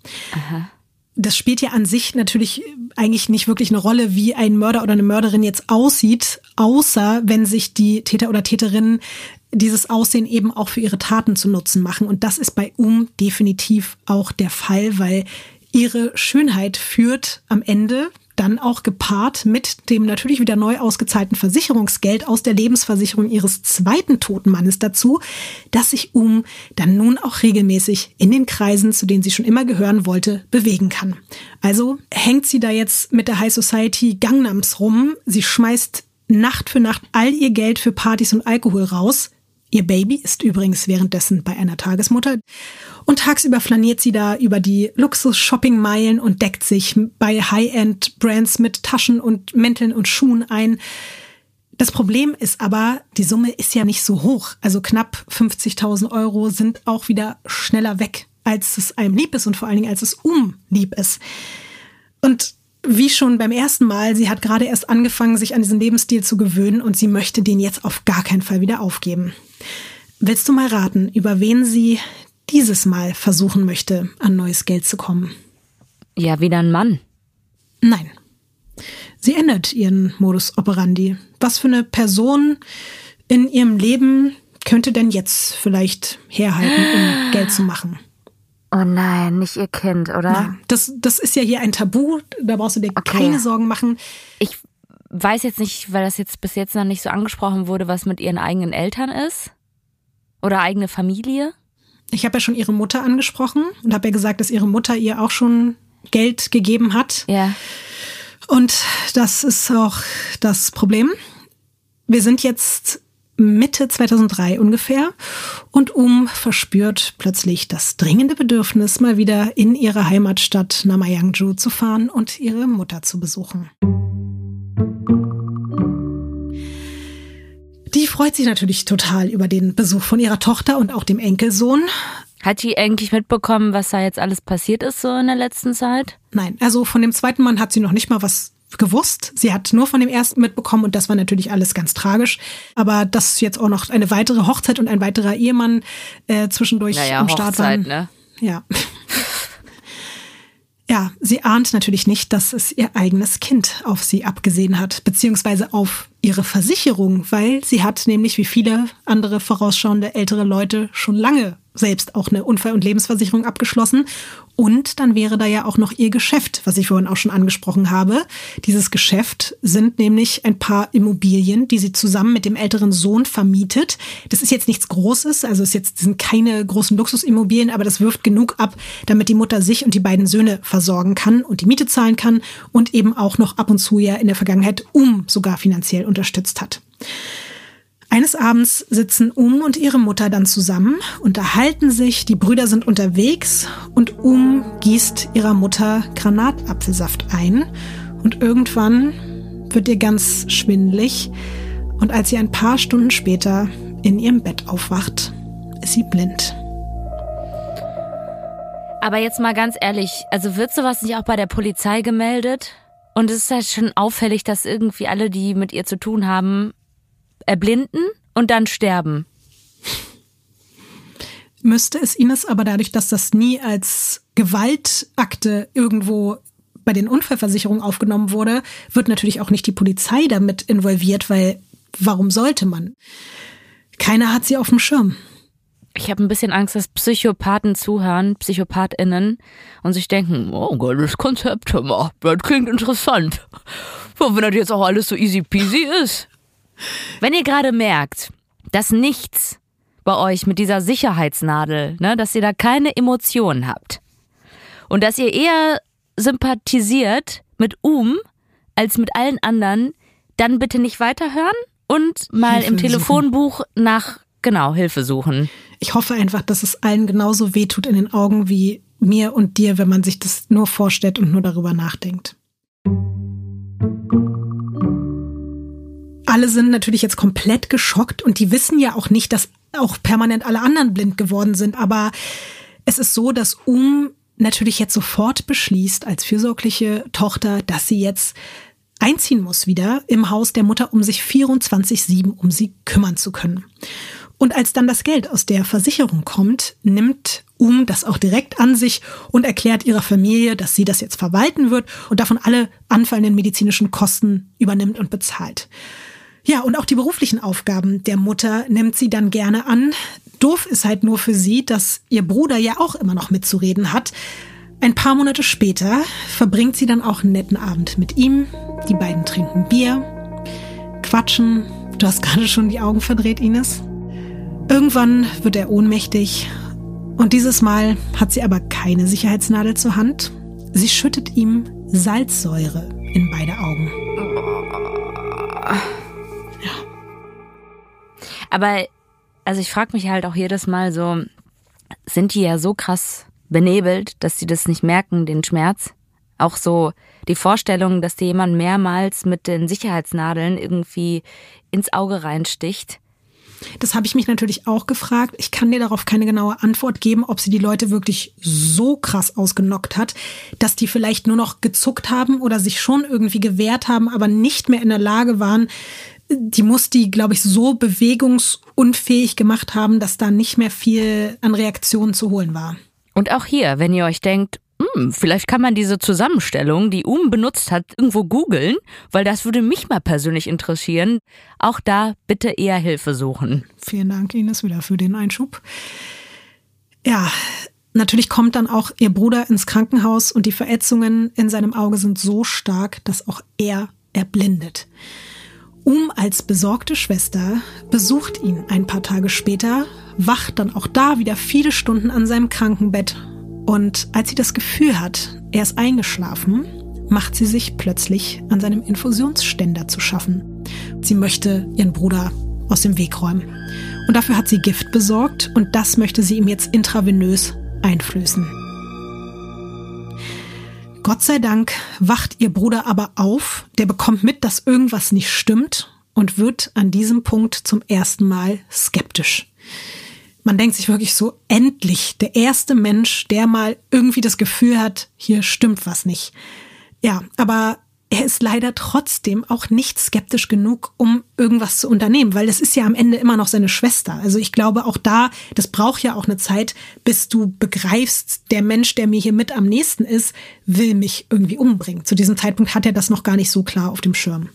Das spielt ja an sich natürlich eigentlich nicht wirklich eine Rolle, wie ein Mörder oder eine Mörderin jetzt aussieht, außer wenn sich die Täter oder Täterinnen dieses Aussehen eben auch für ihre Taten zu nutzen machen. Und das ist bei Um definitiv auch der Fall, weil ihre Schönheit führt am Ende dann auch gepaart mit dem natürlich wieder neu ausgezahlten Versicherungsgeld aus der Lebensversicherung ihres zweiten toten Mannes dazu, dass sich Um dann nun auch regelmäßig in den Kreisen, zu denen sie schon immer gehören wollte, bewegen kann. Also hängt sie da jetzt mit der High Society Gangnams rum. Sie schmeißt Nacht für Nacht all ihr Geld für Partys und Alkohol raus. Ihr Baby ist übrigens währenddessen bei einer Tagesmutter. Und tagsüber flaniert sie da über die Luxus-Shopping-Meilen und deckt sich bei High-End-Brands mit Taschen und Mänteln und Schuhen ein. Das Problem ist aber, die Summe ist ja nicht so hoch. Also knapp 50.000 Euro sind auch wieder schneller weg, als es einem lieb ist und vor allen Dingen, als es um lieb ist. Und wie schon beim ersten Mal, sie hat gerade erst angefangen, sich an diesen Lebensstil zu gewöhnen und sie möchte den jetzt auf gar keinen Fall wieder aufgeben. Willst du mal raten, über wen sie dieses Mal versuchen möchte, an neues Geld zu kommen? Ja, wieder ein Mann. Nein. Sie ändert ihren Modus operandi. Was für eine Person in ihrem Leben könnte denn jetzt vielleicht herhalten, um Geld zu machen? Oh nein, nicht ihr Kind, oder? Nein, das, das ist ja hier ein Tabu, da brauchst du dir Okay. keine Sorgen machen. Ich weiß jetzt nicht, weil das jetzt bis jetzt noch nicht so angesprochen wurde, was mit ihren eigenen Eltern ist. Oder eigene Familie. Ich habe ja schon ihre Mutter angesprochen und habe ja gesagt, dass ihre Mutter ihr auch schon Geld gegeben hat. Ja. Und das ist auch das Problem. Wir sind jetzt Mitte 2003 ungefähr und Um verspürt plötzlich das dringende Bedürfnis, mal wieder in ihre Heimatstadt Namayangju zu fahren und ihre Mutter zu besuchen. Die freut sich natürlich total über den Besuch von ihrer Tochter und auch dem Enkelsohn. Hat die eigentlich mitbekommen, was da jetzt alles passiert ist so in der letzten Zeit? Nein, also von dem zweiten Mann hat sie noch nicht mal was gewusst. Sie hat nur von dem ersten mitbekommen und das war natürlich alles ganz tragisch. Aber dass jetzt auch noch eine weitere Hochzeit und ein weiterer Ehemann äh, zwischendurch Naja, am Start Hochzeit, waren. ne? Ja. Ja, sie ahnt natürlich nicht, dass es ihr eigenes Kind auf sie abgesehen hat, beziehungsweise auf ihre Versicherung, weil sie hat nämlich wie viele andere vorausschauende ältere Leute schon lange selbst auch eine Unfall- und Lebensversicherung abgeschlossen. Und dann wäre da ja auch noch ihr Geschäft, was ich vorhin auch schon angesprochen habe. Dieses Geschäft sind nämlich ein paar Immobilien, die sie zusammen mit dem älteren Sohn vermietet. Das ist jetzt nichts Großes, also es jetzt sind keine großen Luxusimmobilien, aber das wirft genug ab, damit die Mutter sich und die beiden Söhne versorgen kann und die Miete zahlen kann und eben auch noch ab und zu ja in der Vergangenheit um sogar finanziell unterstützt hat. Eines Abends sitzen Um und ihre Mutter dann zusammen, unterhalten sich, die Brüder sind unterwegs und Um gießt ihrer Mutter Granatapfelsaft ein und irgendwann wird ihr ganz schwindlig und als sie ein paar Stunden später in ihrem Bett aufwacht, ist sie blind. Aber jetzt mal ganz ehrlich, also wird sowas nicht auch bei der Polizei gemeldet? Und es ist halt schon auffällig, dass irgendwie alle, die mit ihr zu tun haben, erblinden und dann sterben. Müsste es Ines aber dadurch, dass das nie als Gewaltakte irgendwo bei den Unfallversicherungen aufgenommen wurde, wird natürlich auch nicht die Polizei damit involviert, weil warum sollte man? Keiner hat sie auf dem Schirm. Ich habe ein bisschen Angst, dass Psychopathen zuhören, PsychopathInnen, und sich denken, oh, geiles Konzept, hör mal, das klingt interessant. Wenn das jetzt auch alles so easy peasy ist. Wenn ihr gerade merkt, dass nichts bei euch mit dieser Sicherheitsnadel, ne, dass ihr da keine Emotionen habt und dass ihr eher sympathisiert mit Um als mit allen anderen, dann bitte nicht weiterhören und mal Hilfe im suchen. Telefonbuch nach genau Hilfe suchen. Ich hoffe einfach, dass es allen genauso wehtut in den Augen wie mir und dir, wenn man sich das nur vorstellt und nur darüber nachdenkt. Alle sind natürlich jetzt komplett geschockt und die wissen ja auch nicht, dass auch permanent alle anderen blind geworden sind. Aber es ist so, dass Um natürlich jetzt sofort beschließt als fürsorgliche Tochter, dass sie jetzt einziehen muss wieder im Haus der Mutter, um sich 24-7 um sie kümmern zu können. Und als dann das Geld aus der Versicherung kommt, nimmt Um das auch direkt an sich und erklärt ihrer Familie, dass sie das jetzt verwalten wird und davon alle anfallenden medizinischen Kosten übernimmt und bezahlt. Ja, und auch die beruflichen Aufgaben der Mutter nimmt sie dann gerne an. Doof ist halt nur für sie, dass ihr Bruder ja auch immer noch mitzureden hat. Ein paar Monate später verbringt sie dann auch einen netten Abend mit ihm. Die beiden trinken Bier, quatschen. Du hast gerade schon die Augen verdreht, Ines. Irgendwann wird er ohnmächtig und dieses Mal hat sie aber keine Sicherheitsnadel zur Hand. Sie schüttet ihm Salzsäure in beide Augen. Aber also ich frage mich halt auch jedes Mal so, sind die ja so krass benebelt, dass sie das nicht merken, den Schmerz? Auch so die Vorstellung, dass dir jemand mehrmals mit den Sicherheitsnadeln irgendwie ins Auge reinsticht. Das habe ich mich natürlich auch gefragt. Ich kann dir darauf keine genaue Antwort geben, ob sie die Leute wirklich so krass ausgenockt hat, dass die vielleicht nur noch gezuckt haben oder sich schon irgendwie gewehrt haben, aber nicht mehr in der Lage waren. Die muss die, glaube ich, so bewegungsunfähig gemacht haben, dass da nicht mehr viel an Reaktionen zu holen war. Und auch hier, wenn ihr euch denkt, hm, vielleicht kann man diese Zusammenstellung, die Um benutzt hat, irgendwo googeln, weil das würde mich mal persönlich interessieren. Auch da bitte eher Hilfe suchen. Vielen Dank, Ines, wieder für den Einschub. Ja, natürlich kommt dann auch ihr Bruder ins Krankenhaus und die Verätzungen in seinem Auge sind so stark, dass auch er erblindet. Um als besorgte Schwester besucht ihn ein paar Tage später, wacht dann auch da wieder viele Stunden an seinem Krankenbett und als sie das Gefühl hat, er ist eingeschlafen, macht sie sich plötzlich an seinem Infusionsständer zu schaffen. Sie möchte ihren Bruder aus dem Weg räumen. Und dafür hat sie Gift besorgt und das möchte sie ihm jetzt intravenös einflößen. Gott sei Dank wacht ihr Bruder aber auf, der bekommt mit, dass irgendwas nicht stimmt und wird an diesem Punkt zum ersten Mal skeptisch. Man denkt sich wirklich so, endlich der erste Mensch, der mal irgendwie das Gefühl hat, hier stimmt was nicht. Ja, aber er ist leider trotzdem auch nicht skeptisch genug, um irgendwas zu unternehmen, weil das ist ja am Ende immer noch seine Schwester. Also ich glaube auch da, das braucht ja auch eine Zeit, bis du begreifst, der Mensch, der mir hier mit am nächsten ist, will mich irgendwie umbringen. Zu diesem Zeitpunkt hat er das noch gar nicht so klar auf dem Schirm.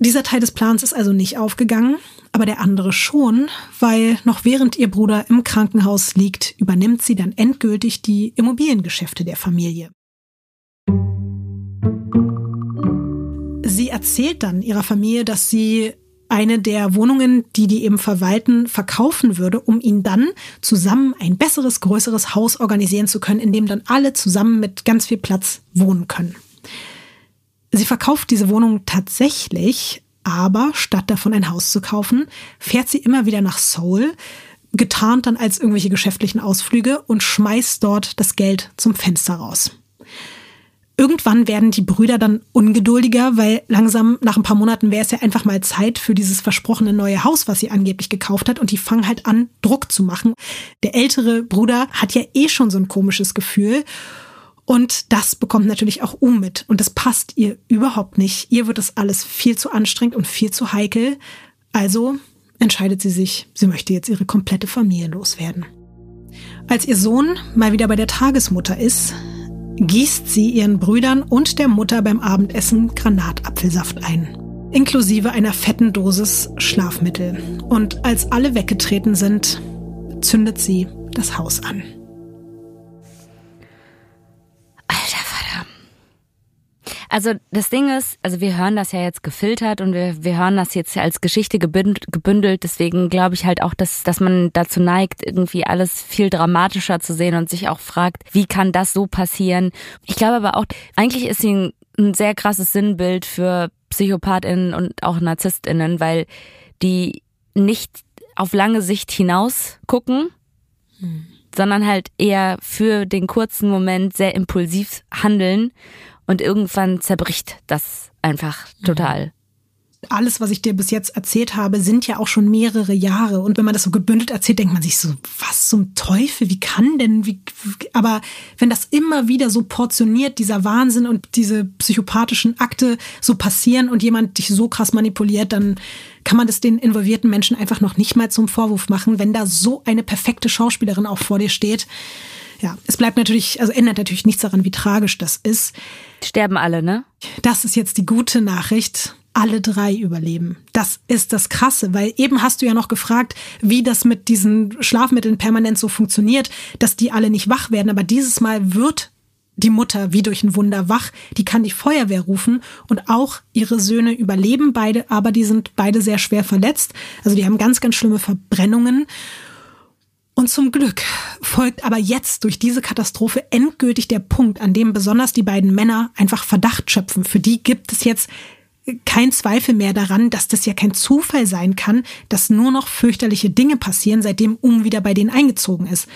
Dieser Teil des Plans ist also nicht aufgegangen, aber der andere schon, weil noch während ihr Bruder im Krankenhaus liegt, übernimmt sie dann endgültig die Immobiliengeschäfte der Familie. Sie erzählt dann ihrer Familie, dass sie eine der Wohnungen, die die eben verwalten, verkaufen würde, um ihnen dann zusammen ein besseres, größeres Haus organisieren zu können, in dem dann alle zusammen mit ganz viel Platz wohnen können. Sie verkauft diese Wohnung tatsächlich, aber statt davon ein Haus zu kaufen, fährt sie immer wieder nach Seoul, getarnt dann als irgendwelche geschäftlichen Ausflüge und schmeißt dort das Geld zum Fenster raus. Irgendwann werden die Brüder dann ungeduldiger, weil langsam nach ein paar Monaten wäre es ja einfach mal Zeit für dieses versprochene neue Haus, was sie angeblich gekauft hat. Und die fangen halt an, Druck zu machen. Der ältere Bruder hat ja eh schon so ein komisches Gefühl. Und das bekommt natürlich auch Um mit. Und das passt ihr überhaupt nicht. Ihr wird das alles viel zu anstrengend und viel zu heikel. Also entscheidet sie sich, sie möchte jetzt ihre komplette Familie loswerden. Als ihr Sohn mal wieder bei der Tagesmutter ist, gießt sie ihren Brüdern und der Mutter beim Abendessen Granatapfelsaft ein. Inklusive einer fetten Dosis Schlafmittel. Und als alle weggetreten sind, zündet sie das Haus an. Also das Ding ist, also wir hören das ja jetzt gefiltert und wir, wir hören das jetzt als Geschichte gebündelt. Deswegen glaube ich halt auch, dass, dass man dazu neigt, irgendwie alles viel dramatischer zu sehen und sich auch fragt, wie kann das so passieren? Ich glaube aber auch, eigentlich ist sie ein, ein sehr krasses Sinnbild für PsychopathInnen und auch NarzisstInnen, weil die nicht auf lange Sicht hinaus gucken, hm. Sondern halt eher für den kurzen Moment sehr impulsiv handeln und irgendwann zerbricht das einfach total. Alles, was ich dir bis jetzt erzählt habe, sind ja auch schon mehrere Jahre. Und wenn man das so gebündelt erzählt, denkt man sich so, was zum Teufel, wie kann denn, wie, aber wenn das immer wieder so portioniert, dieser Wahnsinn und diese psychopathischen Akte so passieren und jemand dich so krass manipuliert, dann kann man das den involvierten Menschen einfach noch nicht mal zum Vorwurf machen, wenn da so eine perfekte Schauspielerin auch vor dir steht. Ja, es bleibt natürlich, also ändert natürlich nichts daran, wie tragisch das ist. Sterben alle, ne? Das ist jetzt die gute Nachricht. Alle drei überleben. Das ist das Krasse, weil eben hast du ja noch gefragt, wie das mit diesen Schlafmitteln permanent so funktioniert, dass die alle nicht wach werden. Aber dieses Mal wird die Mutter wie durch ein Wunder wach, die kann die Feuerwehr rufen und auch ihre Söhne überleben beide, aber die sind beide sehr schwer verletzt. Also die haben ganz, ganz schlimme Verbrennungen. Und zum Glück folgt aber jetzt durch diese Katastrophe endgültig der Punkt, an dem besonders die beiden Männer einfach Verdacht schöpfen. Für die gibt es jetzt kein Zweifel mehr daran, dass das ja kein Zufall sein kann, dass nur noch fürchterliche Dinge passieren, seitdem Um wieder bei denen eingezogen ist.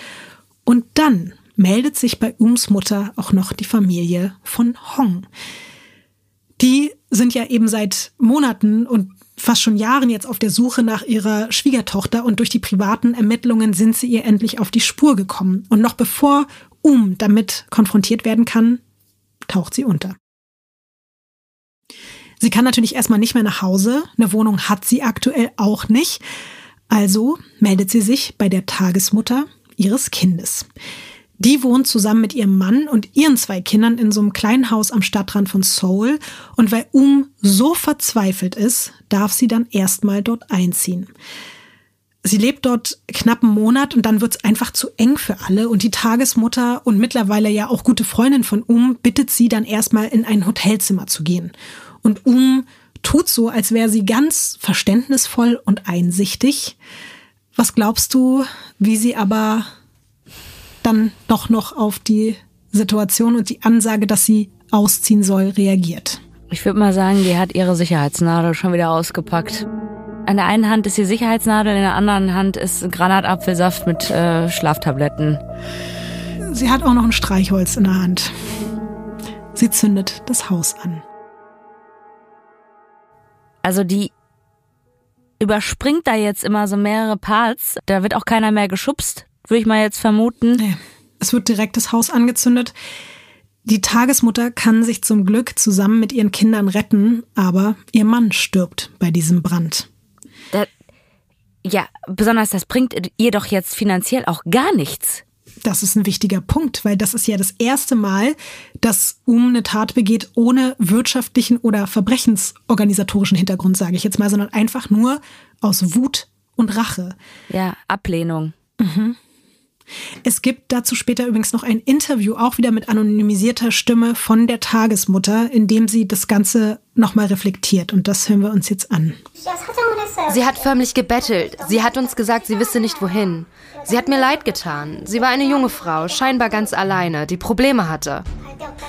Und dann meldet sich bei Ums Mutter auch noch die Familie von Hong. Die sind ja eben seit Monaten und fast schon Jahren jetzt auf der Suche nach ihrer Schwiegertochter und durch die privaten Ermittlungen sind sie ihr endlich auf die Spur gekommen. Und noch bevor Um damit konfrontiert werden kann, taucht sie unter. Sie kann natürlich erstmal nicht mehr nach Hause. Eine Wohnung hat sie aktuell auch nicht. Also meldet sie sich bei der Tagesmutter ihres Kindes. Die wohnt zusammen mit ihrem Mann und ihren zwei Kindern in so einem kleinen Haus am Stadtrand von Seoul. Und weil Um so verzweifelt ist, darf sie dann erstmal dort einziehen. Sie lebt dort knapp einen Monat und dann wird's einfach zu eng für alle. Und die Tagesmutter und mittlerweile ja auch gute Freundin von Um bittet sie dann erstmal in ein Hotelzimmer zu gehen. Und Um tut so, als wäre sie ganz verständnisvoll und einsichtig. Was glaubst du, wie sie aber dann doch noch auf die Situation und die Ansage, dass sie ausziehen soll, reagiert. Ich würde mal sagen, die hat ihre Sicherheitsnadel schon wieder ausgepackt. An der einen Hand ist die Sicherheitsnadel, in der anderen Hand ist Granatapfelsaft mit äh, Schlaftabletten. Sie hat auch noch ein Streichholz in der Hand. Sie zündet das Haus an. Also die überspringt da jetzt immer so mehrere Parts. Da wird auch keiner mehr geschubst würde ich mal jetzt vermuten. Nee. Es wird direkt das Haus angezündet. Die Tagesmutter kann sich zum Glück zusammen mit ihren Kindern retten, aber ihr Mann stirbt bei diesem Brand. Da, ja, besonders das bringt ihr doch jetzt finanziell auch gar nichts. Das ist ein wichtiger Punkt, weil das ist ja das erste Mal, dass Um eine Tat begeht ohne wirtschaftlichen oder verbrechensorganisatorischen Hintergrund, sage ich jetzt mal, sondern einfach nur aus Wut und Rache. Ja, Ablehnung. Es gibt dazu später übrigens noch ein Interview, auch wieder mit anonymisierter Stimme von der Tagesmutter, in dem sie das Ganze nochmal reflektiert. Und das hören wir uns jetzt an. Sie hat förmlich gebettelt. Sie hat uns gesagt, sie wisse nicht wohin. Sie hat mir leid getan. Sie war eine junge Frau, scheinbar ganz alleine, die Probleme hatte.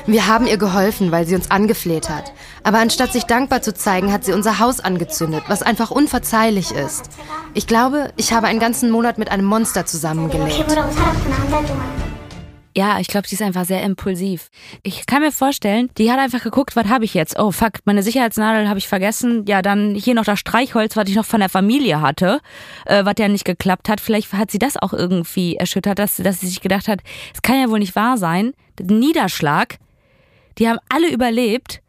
Wir haben ihr geholfen, weil sie uns angefleht hat. Aber anstatt sich dankbar zu zeigen, hat sie unser Haus angezündet, was einfach unverzeihlich ist. Ich glaube, ich habe einen ganzen Monat mit einem Monster zusammengelebt. Ja, ich glaube, sie ist einfach sehr impulsiv. Ich kann mir vorstellen, die hat einfach geguckt, was habe ich jetzt? Oh fuck, meine Sicherheitsnadel habe ich vergessen. Ja, dann hier noch das Streichholz, was ich noch von der Familie hatte, äh, was ja nicht geklappt hat. Vielleicht hat sie das auch irgendwie erschüttert, dass, dass sie sich gedacht hat, es kann ja wohl nicht wahr sein. Niederschlag, die haben alle überlebt.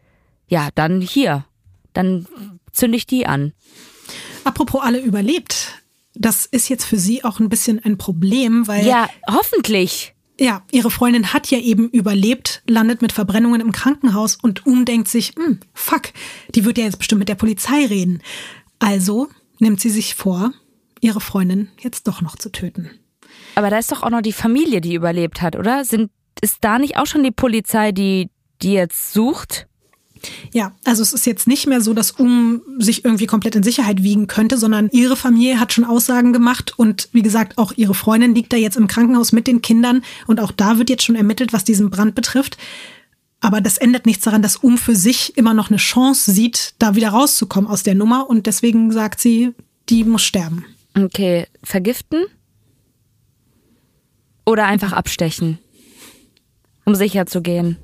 Ja, dann hier. Dann zünde ich die an. Apropos alle überlebt. Das ist jetzt für sie auch ein bisschen ein Problem, weil Ja, hoffentlich. Ja, ihre Freundin hat ja eben überlebt, landet mit Verbrennungen im Krankenhaus und Um denkt sich, hm, fuck, die wird ja jetzt bestimmt mit der Polizei reden. Also nimmt sie sich vor, ihre Freundin jetzt doch noch zu töten. Aber da ist doch auch noch die Familie, die überlebt hat, oder? Sind, ist da nicht auch schon die Polizei, die, die jetzt sucht? Ja, also es ist jetzt nicht mehr so, dass Um sich irgendwie komplett in Sicherheit wiegen könnte, sondern ihre Familie hat schon Aussagen gemacht und wie gesagt, auch ihre Freundin liegt da jetzt im Krankenhaus mit den Kindern und auch da wird jetzt schon ermittelt, was diesen Brand betrifft. Aber das ändert nichts daran, dass Um für sich immer noch eine Chance sieht, da wieder rauszukommen aus der Nummer und deswegen sagt sie, die muss sterben. Okay, vergiften? Oder einfach abstechen? Um sicher zu gehen.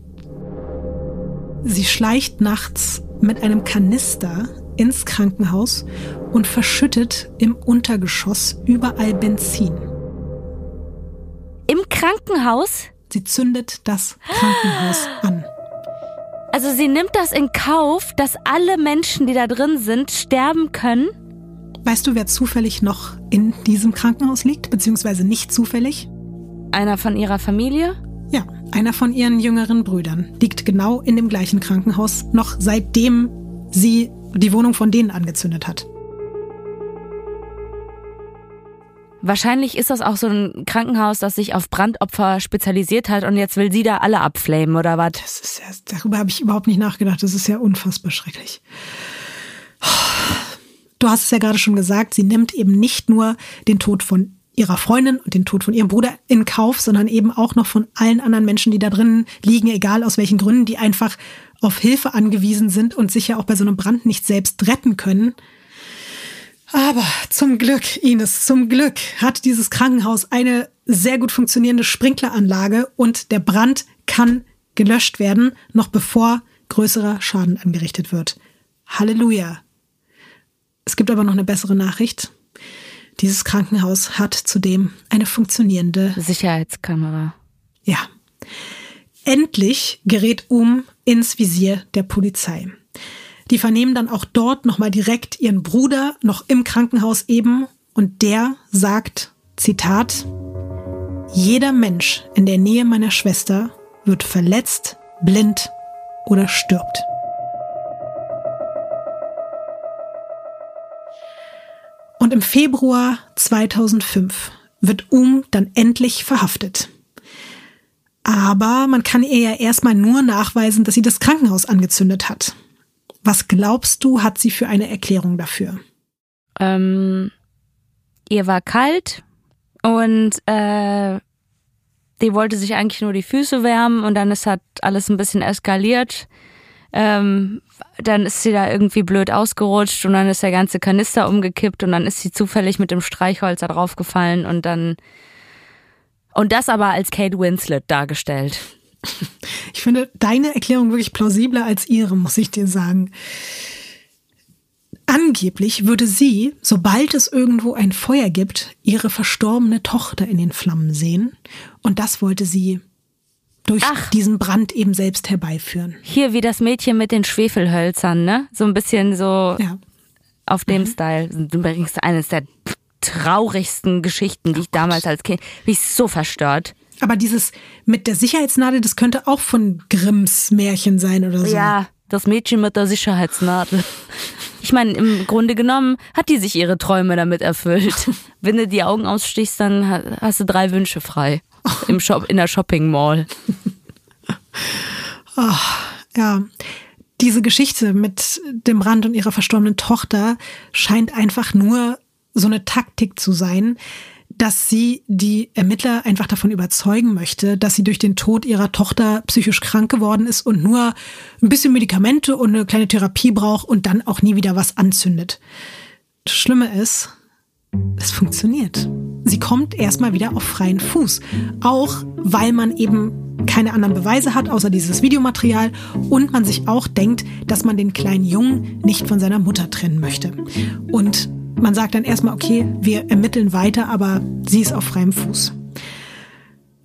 Sie schleicht nachts mit einem Kanister ins Krankenhaus und verschüttet im Untergeschoss überall Benzin. Im Krankenhaus? Sie zündet das Krankenhaus an. Also sie nimmt das in Kauf, dass alle Menschen, die da drin sind, sterben können? Weißt du, wer zufällig noch in diesem Krankenhaus liegt, beziehungsweise nicht zufällig? Einer von ihrer Familie? Ja, einer von ihren jüngeren Brüdern liegt genau in dem gleichen Krankenhaus, noch seitdem sie die Wohnung von denen angezündet hat. Wahrscheinlich ist das auch so ein Krankenhaus, das sich auf Brandopfer spezialisiert hat und jetzt will sie da alle abflamen oder was? Das ist ja, darüber habe ich überhaupt nicht nachgedacht. Das ist ja unfassbar schrecklich. Du hast es ja gerade schon gesagt, sie nimmt eben nicht nur den Tod von ihrer Freundin und den Tod von ihrem Bruder in Kauf, sondern eben auch noch von allen anderen Menschen, die da drin liegen, egal aus welchen Gründen, die einfach auf Hilfe angewiesen sind und sich ja auch bei so einem Brand nicht selbst retten können. Aber zum Glück, Ines, zum Glück hat dieses Krankenhaus eine sehr gut funktionierende Sprinkleranlage und der Brand kann gelöscht werden, noch bevor größerer Schaden angerichtet wird. Halleluja. Es gibt aber noch eine bessere Nachricht. Dieses Krankenhaus hat zudem eine funktionierende Sicherheitskamera. Ja. Endlich gerät Um ins Visier der Polizei. Die vernehmen dann auch dort nochmal direkt ihren Bruder, noch im Krankenhaus eben, und der sagt, Zitat, jeder Mensch in der Nähe meiner Schwester wird verletzt, blind oder stirbt. Und im Februar 2005 wird Um dann endlich verhaftet. Aber man kann ihr ja erstmal nur nachweisen, dass sie das Krankenhaus angezündet hat. Was glaubst du, hat sie für eine Erklärung dafür? Ähm, ihr war kalt und äh, die wollte sich eigentlich nur die Füße wärmen und dann ist halt alles ein bisschen eskaliert. Ähm, dann ist sie da irgendwie blöd ausgerutscht und dann ist der ganze Kanister umgekippt und dann ist sie zufällig mit dem Streichholz da draufgefallen und dann und das aber als Kate Winslet dargestellt. Ich finde deine Erklärung wirklich plausibler als ihre, muss ich dir sagen. Angeblich würde sie, sobald es irgendwo ein Feuer gibt, ihre verstorbene Tochter in den Flammen sehen. Und das wollte sie durch Ach. diesen Brand eben selbst herbeiführen. Hier wie das Mädchen mit den Schwefelhölzern, ne? So ein bisschen so Ja. auf dem Style. Übrigens eines der traurigsten Geschichten, die ich damals als Kind, bin ich so verstört. Aber dieses mit der Sicherheitsnadel, das könnte auch von Grimms Märchen sein oder so. Ja, das Mädchen mit der Sicherheitsnadel. Ich meine, im Grunde genommen hat die sich ihre Träume damit erfüllt. Wenn du die Augen ausstichst, dann ha- hast du drei Wünsche frei. Im Shop, in der Shopping Mall. Ja, diese Geschichte mit dem Rand und ihrer verstorbenen Tochter scheint einfach nur so eine Taktik zu sein, dass sie die Ermittler einfach davon überzeugen möchte, dass sie durch den Tod ihrer Tochter psychisch krank geworden ist und nur ein bisschen Medikamente und eine kleine Therapie braucht und dann auch nie wieder was anzündet. Das Schlimme ist, es funktioniert. Sie kommt erstmal wieder auf freien Fuß. Auch weil man eben keine anderen Beweise hat, außer dieses Videomaterial. Und man sich auch denkt, dass man den kleinen Jungen nicht von seiner Mutter trennen möchte. Und man sagt dann erstmal, okay, wir ermitteln weiter, aber sie ist auf freiem Fuß.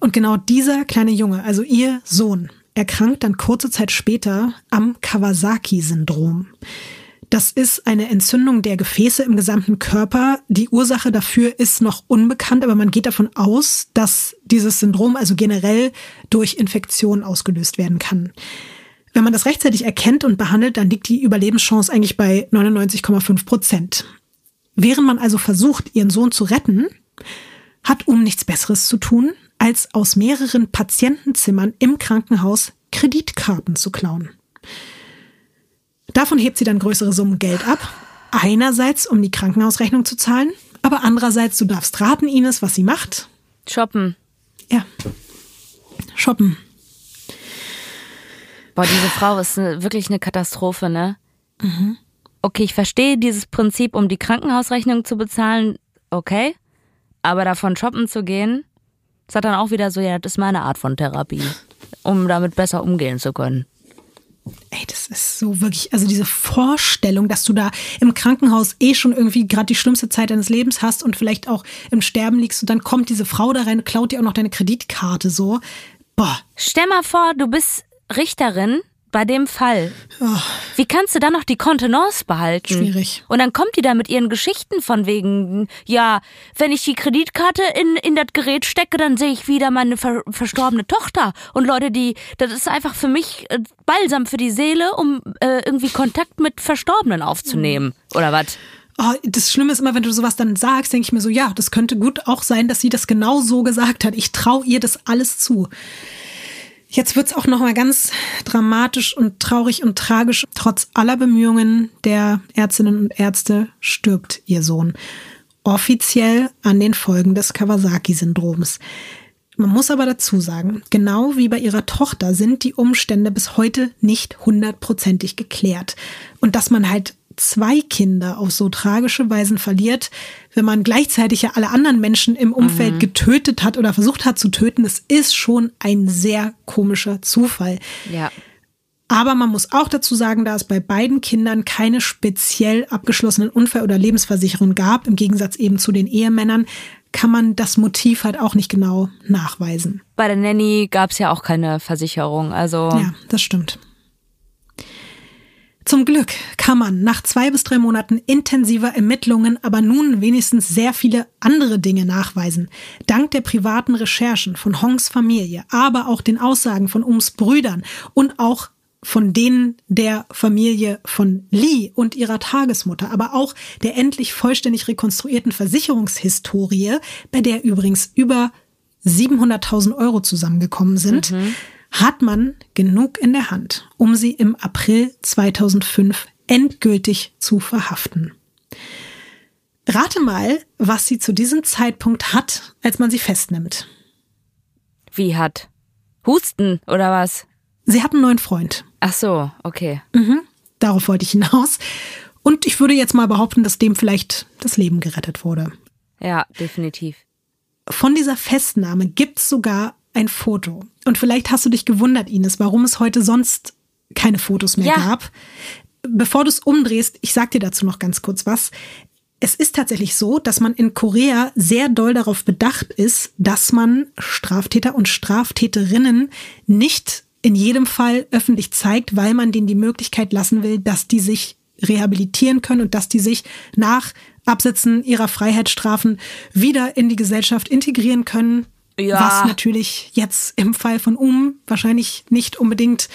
Und genau dieser kleine Junge, also ihr Sohn, erkrankt dann kurze Zeit später am Kawasaki-Syndrom. Das ist eine Entzündung der Gefäße im gesamten Körper. Die Ursache dafür ist noch unbekannt, aber man geht davon aus, dass dieses Syndrom also generell durch Infektion ausgelöst werden kann. Wenn man das rechtzeitig erkennt und behandelt, dann liegt die Überlebenschance eigentlich bei 99,5 Prozent. Während man also versucht, ihren Sohn zu retten, hat um nichts Besseres zu tun, als aus mehreren Patientenzimmern im Krankenhaus Kreditkarten zu klauen. Davon hebt sie dann größere Summen Geld ab. Einerseits, um die Krankenhausrechnung zu zahlen, aber andererseits, du darfst raten, Ines, was sie macht. Shoppen. Ja. Shoppen. Boah, diese Frau ist ne, wirklich eine Katastrophe, ne? Okay, ich verstehe dieses Prinzip, um die Krankenhausrechnung zu bezahlen, okay. Aber davon shoppen zu gehen, ist dann auch wieder so, ja, das ist meine Art von Therapie, um damit besser umgehen zu können. Ey, das ist so wirklich, also diese Vorstellung, dass du da im Krankenhaus eh schon irgendwie gerade die schlimmste Zeit deines Lebens hast und vielleicht auch im Sterben liegst und dann kommt diese Frau da rein, klaut dir auch noch deine Kreditkarte so. Boah, Stell mal vor, du bist Richterin bei dem Fall. Wie kannst du dann noch die Kontenance behalten? Schwierig. Und dann kommt die da mit ihren Geschichten von wegen, ja, wenn ich die Kreditkarte in, in das Gerät stecke, dann sehe ich wieder meine ver verstorbene Tochter. Und Leute, die, das ist einfach für mich äh, Balsam für die Seele, um äh, irgendwie Kontakt mit Verstorbenen aufzunehmen. Oder was? Oh, das Schlimme ist immer, wenn du sowas dann sagst, denke ich mir so, ja, das könnte gut auch sein, dass sie das genau so gesagt hat. Ich traue ihr das alles zu. Jetzt wird's auch noch mal ganz dramatisch und traurig und tragisch. Trotz aller Bemühungen der Ärztinnen und Ärzte stirbt ihr Sohn. Offiziell an den Folgen des Kawasaki-Syndroms. Man muss aber dazu sagen, genau wie bei ihrer Tochter sind die Umstände bis heute nicht hundertprozentig geklärt. Und dass man halt zwei Kinder auf so tragische Weisen verliert, wenn man gleichzeitig ja alle anderen Menschen im Umfeld getötet hat oder versucht hat zu töten, das ist schon ein sehr komischer Zufall. Ja. Aber man muss auch dazu sagen, da es bei beiden Kindern keine speziell abgeschlossenen Unfall- oder Lebensversicherung gab, im Gegensatz eben zu den Ehemännern, kann man das Motiv halt auch nicht genau nachweisen. Bei der Nanny gab es ja auch keine Versicherung. Also Ja, das stimmt. Zum Glück kann man nach zwei bis drei Monaten intensiver Ermittlungen aber nun wenigstens sehr viele andere Dinge nachweisen. Dank der privaten Recherchen von Hongs Familie, aber auch den Aussagen von Ums Brüdern und auch von denen der Familie von Lee und ihrer Tagesmutter, aber auch der endlich vollständig rekonstruierten Versicherungshistorie, bei der übrigens über 700.000 Euro zusammengekommen sind, hat man genug in der Hand, um sie im April 2005 endgültig zu verhaften. Rate mal, was sie zu diesem Zeitpunkt hat, als man sie festnimmt. wie hat? Husten oder was? Sie hat einen neuen Freund. Ach so, okay. Darauf wollte ich hinaus. Und ich würde jetzt mal behaupten, dass dem vielleicht das Leben gerettet wurde. Ja, definitiv. Von dieser Festnahme gibt's sogar ein Foto. Und vielleicht hast du dich gewundert, Ines, warum es heute sonst keine Fotos mehr Ja. gab. Bevor du es umdrehst, ich sag dir dazu noch ganz kurz was. Es ist tatsächlich so, dass man in Korea sehr doll darauf bedacht ist, dass man Straftäter und Straftäterinnen nicht in jedem Fall öffentlich zeigt, weil man denen die Möglichkeit lassen will, dass die sich rehabilitieren können und dass die sich nach Absetzen ihrer Freiheitsstrafen wieder in die Gesellschaft integrieren können Ja. Was natürlich jetzt im Fall von Um wahrscheinlich nicht unbedingt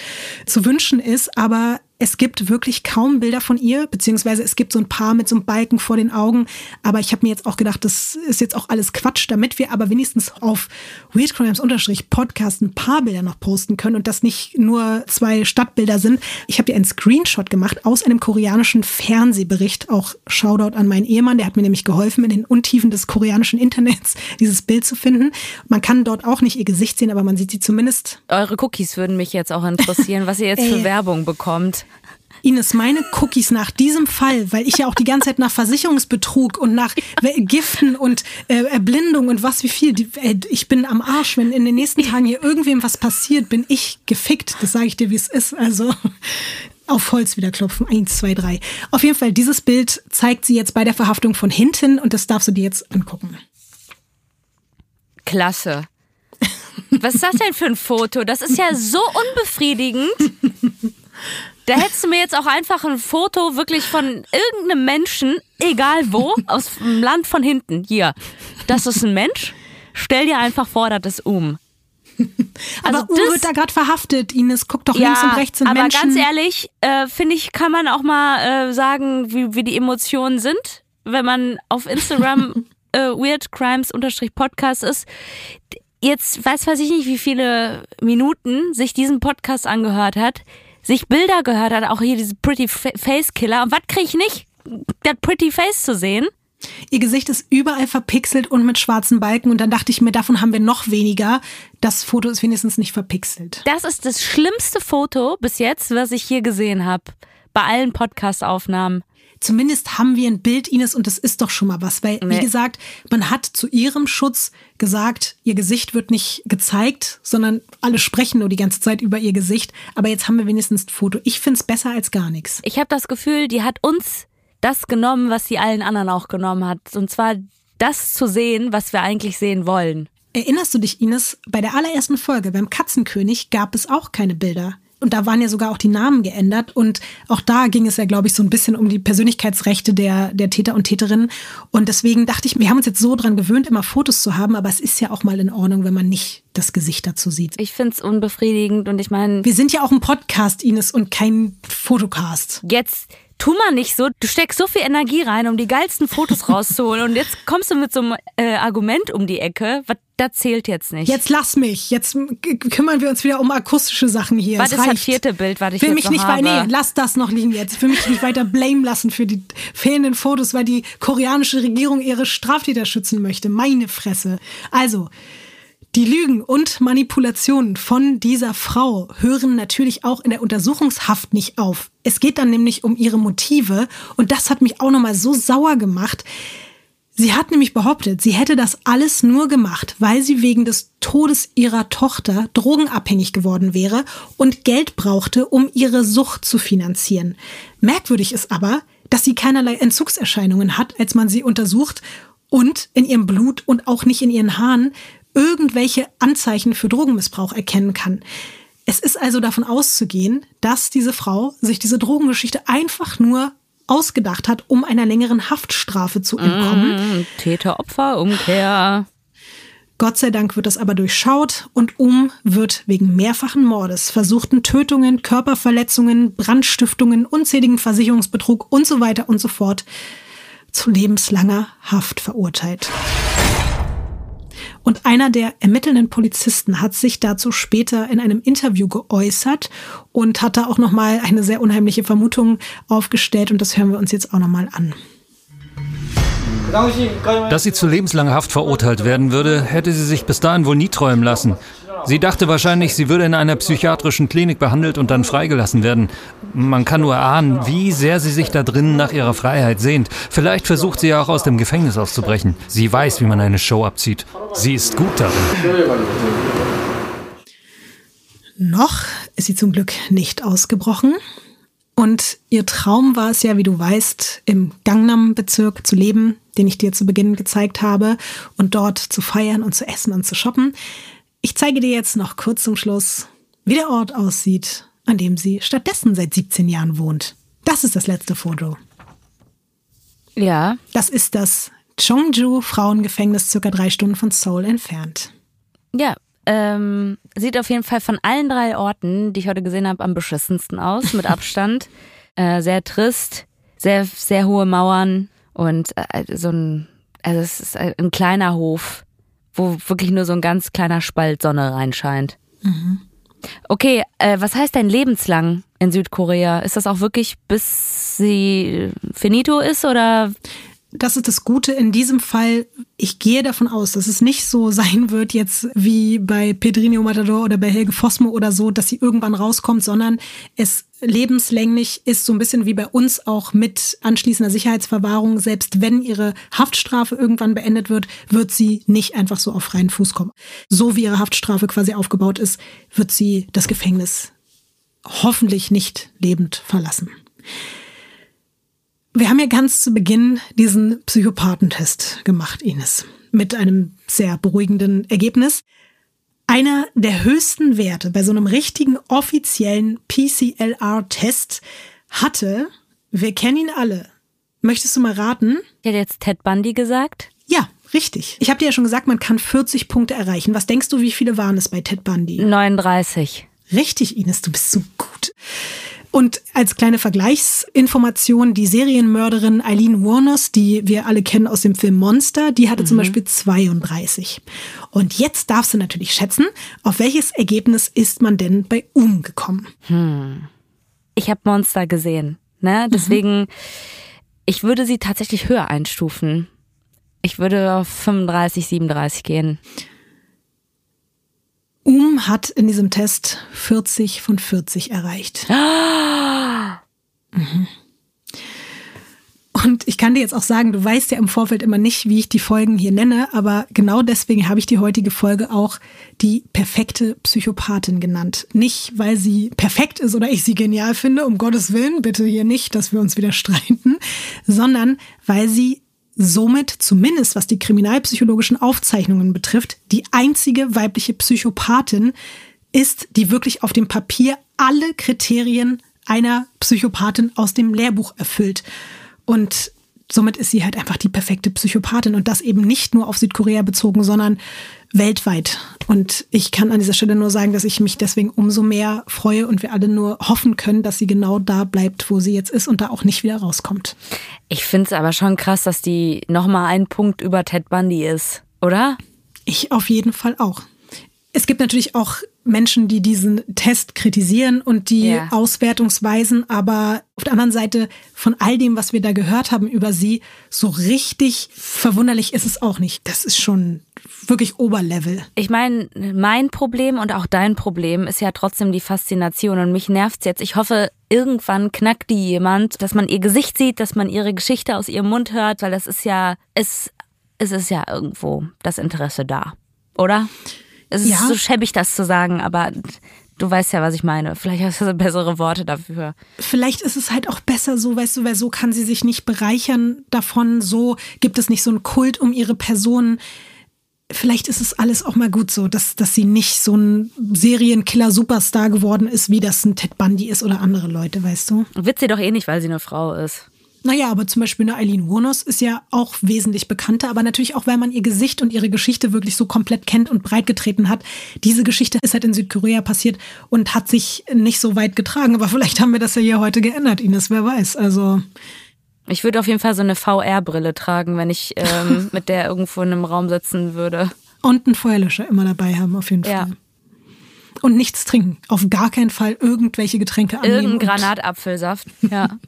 zu wünschen ist, aber es gibt wirklich kaum Bilder von ihr, beziehungsweise es gibt so ein paar mit so einem Balken vor den Augen. Aber ich habe mir jetzt auch gedacht, das ist jetzt auch alles Quatsch, damit wir aber wenigstens auf Weird Crimes Podcast ein paar Bilder noch posten können und das nicht nur zwei Stadtbilder sind. Ich habe dir einen Screenshot gemacht aus einem koreanischen Fernsehbericht. Auch Shoutout an meinen Ehemann, der hat mir nämlich geholfen, in den Untiefen des koreanischen Internets dieses Bild zu finden. Man kann dort auch nicht ihr Gesicht sehen, aber man sieht sie zumindest. Eure Cookies würden mich jetzt auch interessieren, was ihr jetzt für. Werbung bekommt. Ines, meine Cookies nach diesem Fall, weil ich ja auch die ganze Zeit nach Versicherungsbetrug und nach Giften und äh, Erblindung und was wie viel, die, äh, ich bin am Arsch. Wenn in den nächsten Tagen hier irgendwem was passiert, bin ich gefickt. Das sage ich dir, wie es ist. Also auf Holz wieder klopfen. Eins, zwei, drei. Auf jeden Fall, dieses Bild zeigt sie jetzt bei der Verhaftung von hinten und das darfst du dir jetzt angucken. Klasse. Was ist das denn für ein Foto? Das ist ja so unbefriedigend. Da hättest du mir jetzt auch einfach ein Foto wirklich von irgendeinem Menschen, egal wo, aus dem Land von hinten. Hier, das ist ein Mensch. Stell dir einfach vor, das ist Um. Aber Also Uwe das- wird da gerade verhaftet. Ines, guck doch links und rechts sind aber Menschen. ganz ehrlich, äh, finde ich, kann man auch mal äh, sagen, wie, wie die Emotionen sind, wenn man auf Instagram äh, Weird Crimes Podcast ist. Jetzt weiß weiß ich nicht, wie viele Minuten sich diesen Podcast angehört hat, sich Bilder gehört hat, auch hier diese Pretty Fa- Face Killer. Und was kriege ich nicht? Das Pretty Face zu sehen? Ihr Gesicht ist überall verpixelt und mit schwarzen Balken. Und dann dachte ich mir, davon haben wir noch weniger. Das Foto ist wenigstens nicht verpixelt. Das ist das schlimmste Foto bis jetzt, was ich hier gesehen habe. Bei allen Podcast-Aufnahmen. Zumindest haben wir ein Bild, Ines, und das ist doch schon mal was. Weil, wie Nee. gesagt, man hat zu ihrem Schutz gesagt, ihr Gesicht wird nicht gezeigt, sondern alle sprechen nur die ganze Zeit über ihr Gesicht. Aber jetzt haben wir wenigstens ein Foto. Ich find's besser als gar nichts. Ich habe das Gefühl, die hat uns das genommen, was sie allen anderen auch genommen hat. Und zwar das zu sehen, was wir eigentlich sehen wollen. Erinnerst du dich, Ines, bei der allerersten Folge beim Katzenkönig gab es auch keine Bilder. Und da waren ja sogar auch die Namen geändert. Und auch da ging es ja, glaube ich, so ein bisschen um die Persönlichkeitsrechte der, der Täter und Täterinnen. Und deswegen dachte ich, wir haben uns jetzt so dran gewöhnt, immer Fotos zu haben. Aber es ist ja auch mal in Ordnung, wenn man nicht das Gesicht dazu sieht. Ich find's unbefriedigend und ich meine, Wir sind ja auch ein Podcast, Ines, und kein Fotocast. jetzt tu mal nicht so. Du steckst so viel Energie rein, um die geilsten Fotos rauszuholen und jetzt kommst du mit so einem äh, Argument um die Ecke. Was, das zählt jetzt nicht. Jetzt lass mich. Jetzt kümmern wir uns wieder um akustische Sachen hier. was ist das vierte Bild, was ich will jetzt mich nicht habe? nee, lass das noch liegen jetzt. Ich will mich nicht weiter blame lassen für die fehlenden Fotos, weil die koreanische Regierung ihre Straftäter schützen möchte. Meine Fresse. Also, die Lügen und Manipulationen von dieser Frau hören natürlich auch in der Untersuchungshaft nicht auf. Es geht dann nämlich um ihre Motive und das hat mich auch nochmal so sauer gemacht. Sie hat nämlich behauptet, sie hätte das alles nur gemacht, weil sie wegen des Todes ihrer Tochter drogenabhängig geworden wäre und Geld brauchte, um ihre Sucht zu finanzieren. Merkwürdig ist aber, dass sie keinerlei Entzugserscheinungen hat, als man sie untersucht und in ihrem Blut und auch nicht in ihren Haaren irgendwelche Anzeichen für Drogenmissbrauch erkennen kann. Es ist also davon auszugehen, dass diese Frau sich diese Drogengeschichte einfach nur ausgedacht hat, um einer längeren Haftstrafe zu entkommen. Täter-Opfer-Umkehr. Gott sei Dank wird das aber durchschaut und Um wird wegen mehrfachen Mordes, versuchten Tötungen, Körperverletzungen, Brandstiftungen, unzähligen Versicherungsbetrug und so weiter und so fort zu lebenslanger Haft verurteilt. Und einer der ermittelnden Polizisten hat sich dazu später in einem Interview geäußert und hat da auch nochmal eine sehr unheimliche Vermutung aufgestellt und das hören wir uns jetzt auch nochmal an. Dass sie zu lebenslanger Haft verurteilt werden würde, hätte sie sich bis dahin wohl nie träumen lassen. Sie dachte wahrscheinlich, sie würde in einer psychiatrischen Klinik behandelt und dann freigelassen werden. Man kann nur ahnen, wie sehr sie sich da drinnen nach ihrer Freiheit sehnt. Vielleicht versucht sie ja auch aus dem Gefängnis auszubrechen. Sie weiß, wie man eine Show abzieht. Sie ist gut darin. Noch ist sie zum Glück nicht ausgebrochen. Und ihr Traum war es ja, wie du weißt, im Gangnam-Bezirk zu leben, den ich dir zu Beginn gezeigt habe, und dort zu feiern und zu essen und zu shoppen. Ich zeige dir jetzt noch kurz zum Schluss, wie der Ort aussieht, an dem sie stattdessen seit 17 Jahren wohnt. Das ist das letzte Foto. Ja, Das ist das Chongju Frauengefängnis, circa drei Stunden von Seoul entfernt. Ja, ähm, sieht auf jeden Fall von allen drei Orten, die ich heute gesehen habe, am beschissensten aus, mit Abstand. äh, sehr trist, sehr, sehr hohe Mauern und äh, so ein, also es ist ein kleiner Hof, wo wirklich nur so ein ganz kleiner Spalt Sonne reinscheint. Okay, äh, was heißt denn lebenslang in Südkorea? Ist das auch wirklich bis sie finito ist oder das ist das Gute in diesem Fall. Ich gehe davon aus, dass es nicht so sein wird jetzt wie bei Pedrinho Matador oder bei Helge Fossmo oder so, dass sie irgendwann rauskommt, sondern es lebenslänglich ist so ein bisschen wie bei uns auch mit anschließender Sicherheitsverwahrung. Selbst wenn ihre Haftstrafe irgendwann beendet wird, wird sie nicht einfach so auf freien Fuß kommen. So wie ihre Haftstrafe quasi aufgebaut ist, wird sie das Gefängnis hoffentlich nicht lebend verlassen. Wir haben ja ganz zu Beginn diesen Psychopathentest gemacht, Ines, mit einem sehr beruhigenden Ergebnis. Einer der höchsten Werte bei so einem richtigen offiziellen PCLR-Test hatte, wir kennen ihn alle. Möchtest du mal raten? ich hätte jetzt Ted Bundy gesagt? Ja, richtig. Ich habe dir ja schon gesagt, man kann 40 Punkte erreichen. Was denkst du, wie viele waren es bei Ted Bundy? 39. Richtig, Ines, du bist so gut. Und als kleine Vergleichsinformation, die Serienmörderin Eileen Warners, die wir alle kennen aus dem Film Monster, die hatte zum Beispiel 32. Und jetzt darfst du natürlich schätzen, auf welches Ergebnis ist man denn bei Um gekommen? Ich habe Monster gesehen, ne? Deswegen, ich würde sie tatsächlich höher einstufen. Ich würde auf 35, 37 gehen. Um hat in diesem Test 40 von 40 erreicht. Mhm. Und ich kann dir jetzt auch sagen, du weißt ja im Vorfeld immer nicht, wie ich die Folgen hier nenne, aber genau deswegen habe ich die heutige Folge auch die perfekte Psychopathin genannt. Nicht, weil sie perfekt ist oder ich sie genial finde, um Gottes Willen, bitte hier nicht, dass wir uns wieder streiten, sondern weil sie somit, zumindest was die kriminalpsychologischen Aufzeichnungen betrifft, die einzige weibliche Psychopathin ist, die wirklich auf dem Papier alle Kriterien einer Psychopathin aus dem Lehrbuch erfüllt. Und somit ist sie halt einfach die perfekte Psychopathin und das eben nicht nur auf Südkorea bezogen, sondern weltweit. Und ich kann an dieser Stelle nur sagen, dass ich mich deswegen umso mehr freue und wir alle nur hoffen können, dass sie genau da bleibt, wo sie jetzt ist und da auch nicht wieder rauskommt. Ich finde es aber schon krass, dass die nochmal ein Punkt über Ted Bundy ist, oder? Ich auf jeden Fall auch. Es gibt natürlich auch Menschen, die diesen Test kritisieren und die Ja. Auswertungsweisen, aber auf der anderen Seite von all dem, was wir da gehört haben über sie, so richtig verwunderlich ist es auch nicht. Das ist schon wirklich Oberlevel. Ich meine, mein Problem und auch dein Problem ist ja trotzdem die Faszination und mich nervt's jetzt. Ich hoffe, irgendwann knackt die jemand, dass man ihr Gesicht sieht, dass man ihre Geschichte aus ihrem Mund hört, weil das ist ja, es, es ist ja irgendwo das Interesse da, oder? Es ist Ja. so schäbig, das zu sagen, aber du weißt ja, was ich meine. Vielleicht hast du bessere Worte dafür. Vielleicht ist es halt auch besser so, weißt du, weil so kann sie sich nicht bereichern davon, so gibt es nicht so einen Kult um ihre Person. Vielleicht ist es alles auch mal gut so, dass, dass sie nicht so ein Serienkiller-Superstar geworden ist, wie das ein Ted Bundy ist oder andere Leute, weißt du? Wird sie doch eh nicht, weil sie eine Frau ist. Naja, aber zum Beispiel eine Eileen Wuornos ist ja auch wesentlich bekannter, aber natürlich auch, weil man ihr Gesicht und ihre Geschichte wirklich so komplett kennt und breitgetreten hat. Diese Geschichte ist halt in Südkorea passiert und hat sich nicht so weit getragen. Aber vielleicht haben wir das ja hier heute geändert, Ines, wer weiß. Also, Ich würde auf jeden Fall so eine VR-Brille tragen, wenn ich ähm, mit der irgendwo in einem Raum sitzen würde. und einen Feuerlöscher immer dabei haben, auf jeden Ja. Fall. Und nichts trinken. Auf gar keinen Fall irgendwelche Getränke annehmen. Irgendein und- Granatapfelsaft. Ja.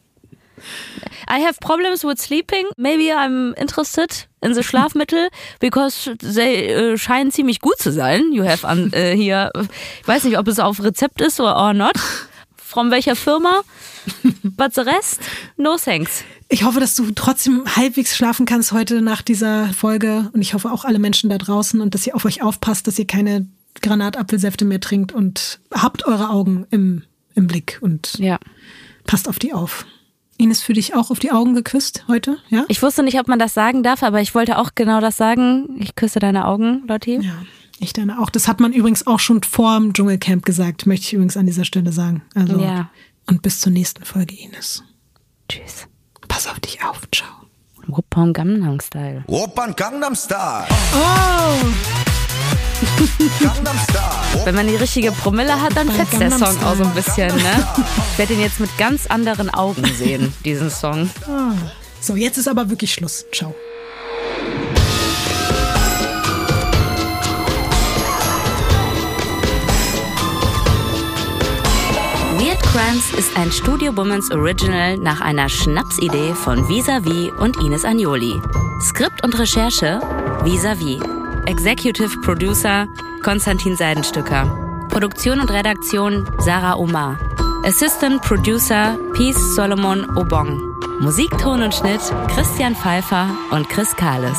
I have problems with sleeping. Maybe I'm interested in the Schlafmittel because they äh, scheinen ziemlich gut zu sein. You have an, äh, hier, ich weiß nicht, ob es auf Rezept ist oder or not. From welcher Firma? But the rest? No thanks. Ich hoffe, dass du trotzdem halbwegs schlafen kannst heute nach dieser Folge. Und ich hoffe auch alle Menschen da draußen und dass ihr auf euch aufpasst, dass ihr keine Granatapfelsäfte mehr trinkt und habt eure Augen im, im Blick und Ja. passt auf die auf. Ines, für dich auch auf die Augen geküsst heute? Ja? Ich wusste nicht, ob man das sagen darf, aber ich wollte auch genau das sagen. Ich küsse deine Augen, Lotti. ja. Ich deine auch. Das hat man übrigens auch schon vor dem Dschungelcamp gesagt, möchte ich übrigens an dieser Stelle sagen. Also, Ja. Und bis zur nächsten Folge, Ines. Tschüss. Pass auf dich auf. Ciao. Wuppan Gangnam Style. Opern Gangnam Style. Oh! Wenn man die richtige Promille hat, dann fetzt der Song auch so ein bisschen, ne? Ich werde ihn jetzt mit ganz anderen Augen sehen, diesen Song. So, jetzt ist aber wirklich Schluss. Ciao. Weird Crimes ist ein Studio Womans Original nach einer Schnapsidee von Visavi und Ines Agnoli. Skript und Recherche Visavi. Executive Producer Konstantin Seidenstücker. Produktion und Redaktion Sarah Omar. Assistant Producer Peace Solomon Obong. Musik, Ton und Schnitt Christian Pfeiffer und Chris Kahles.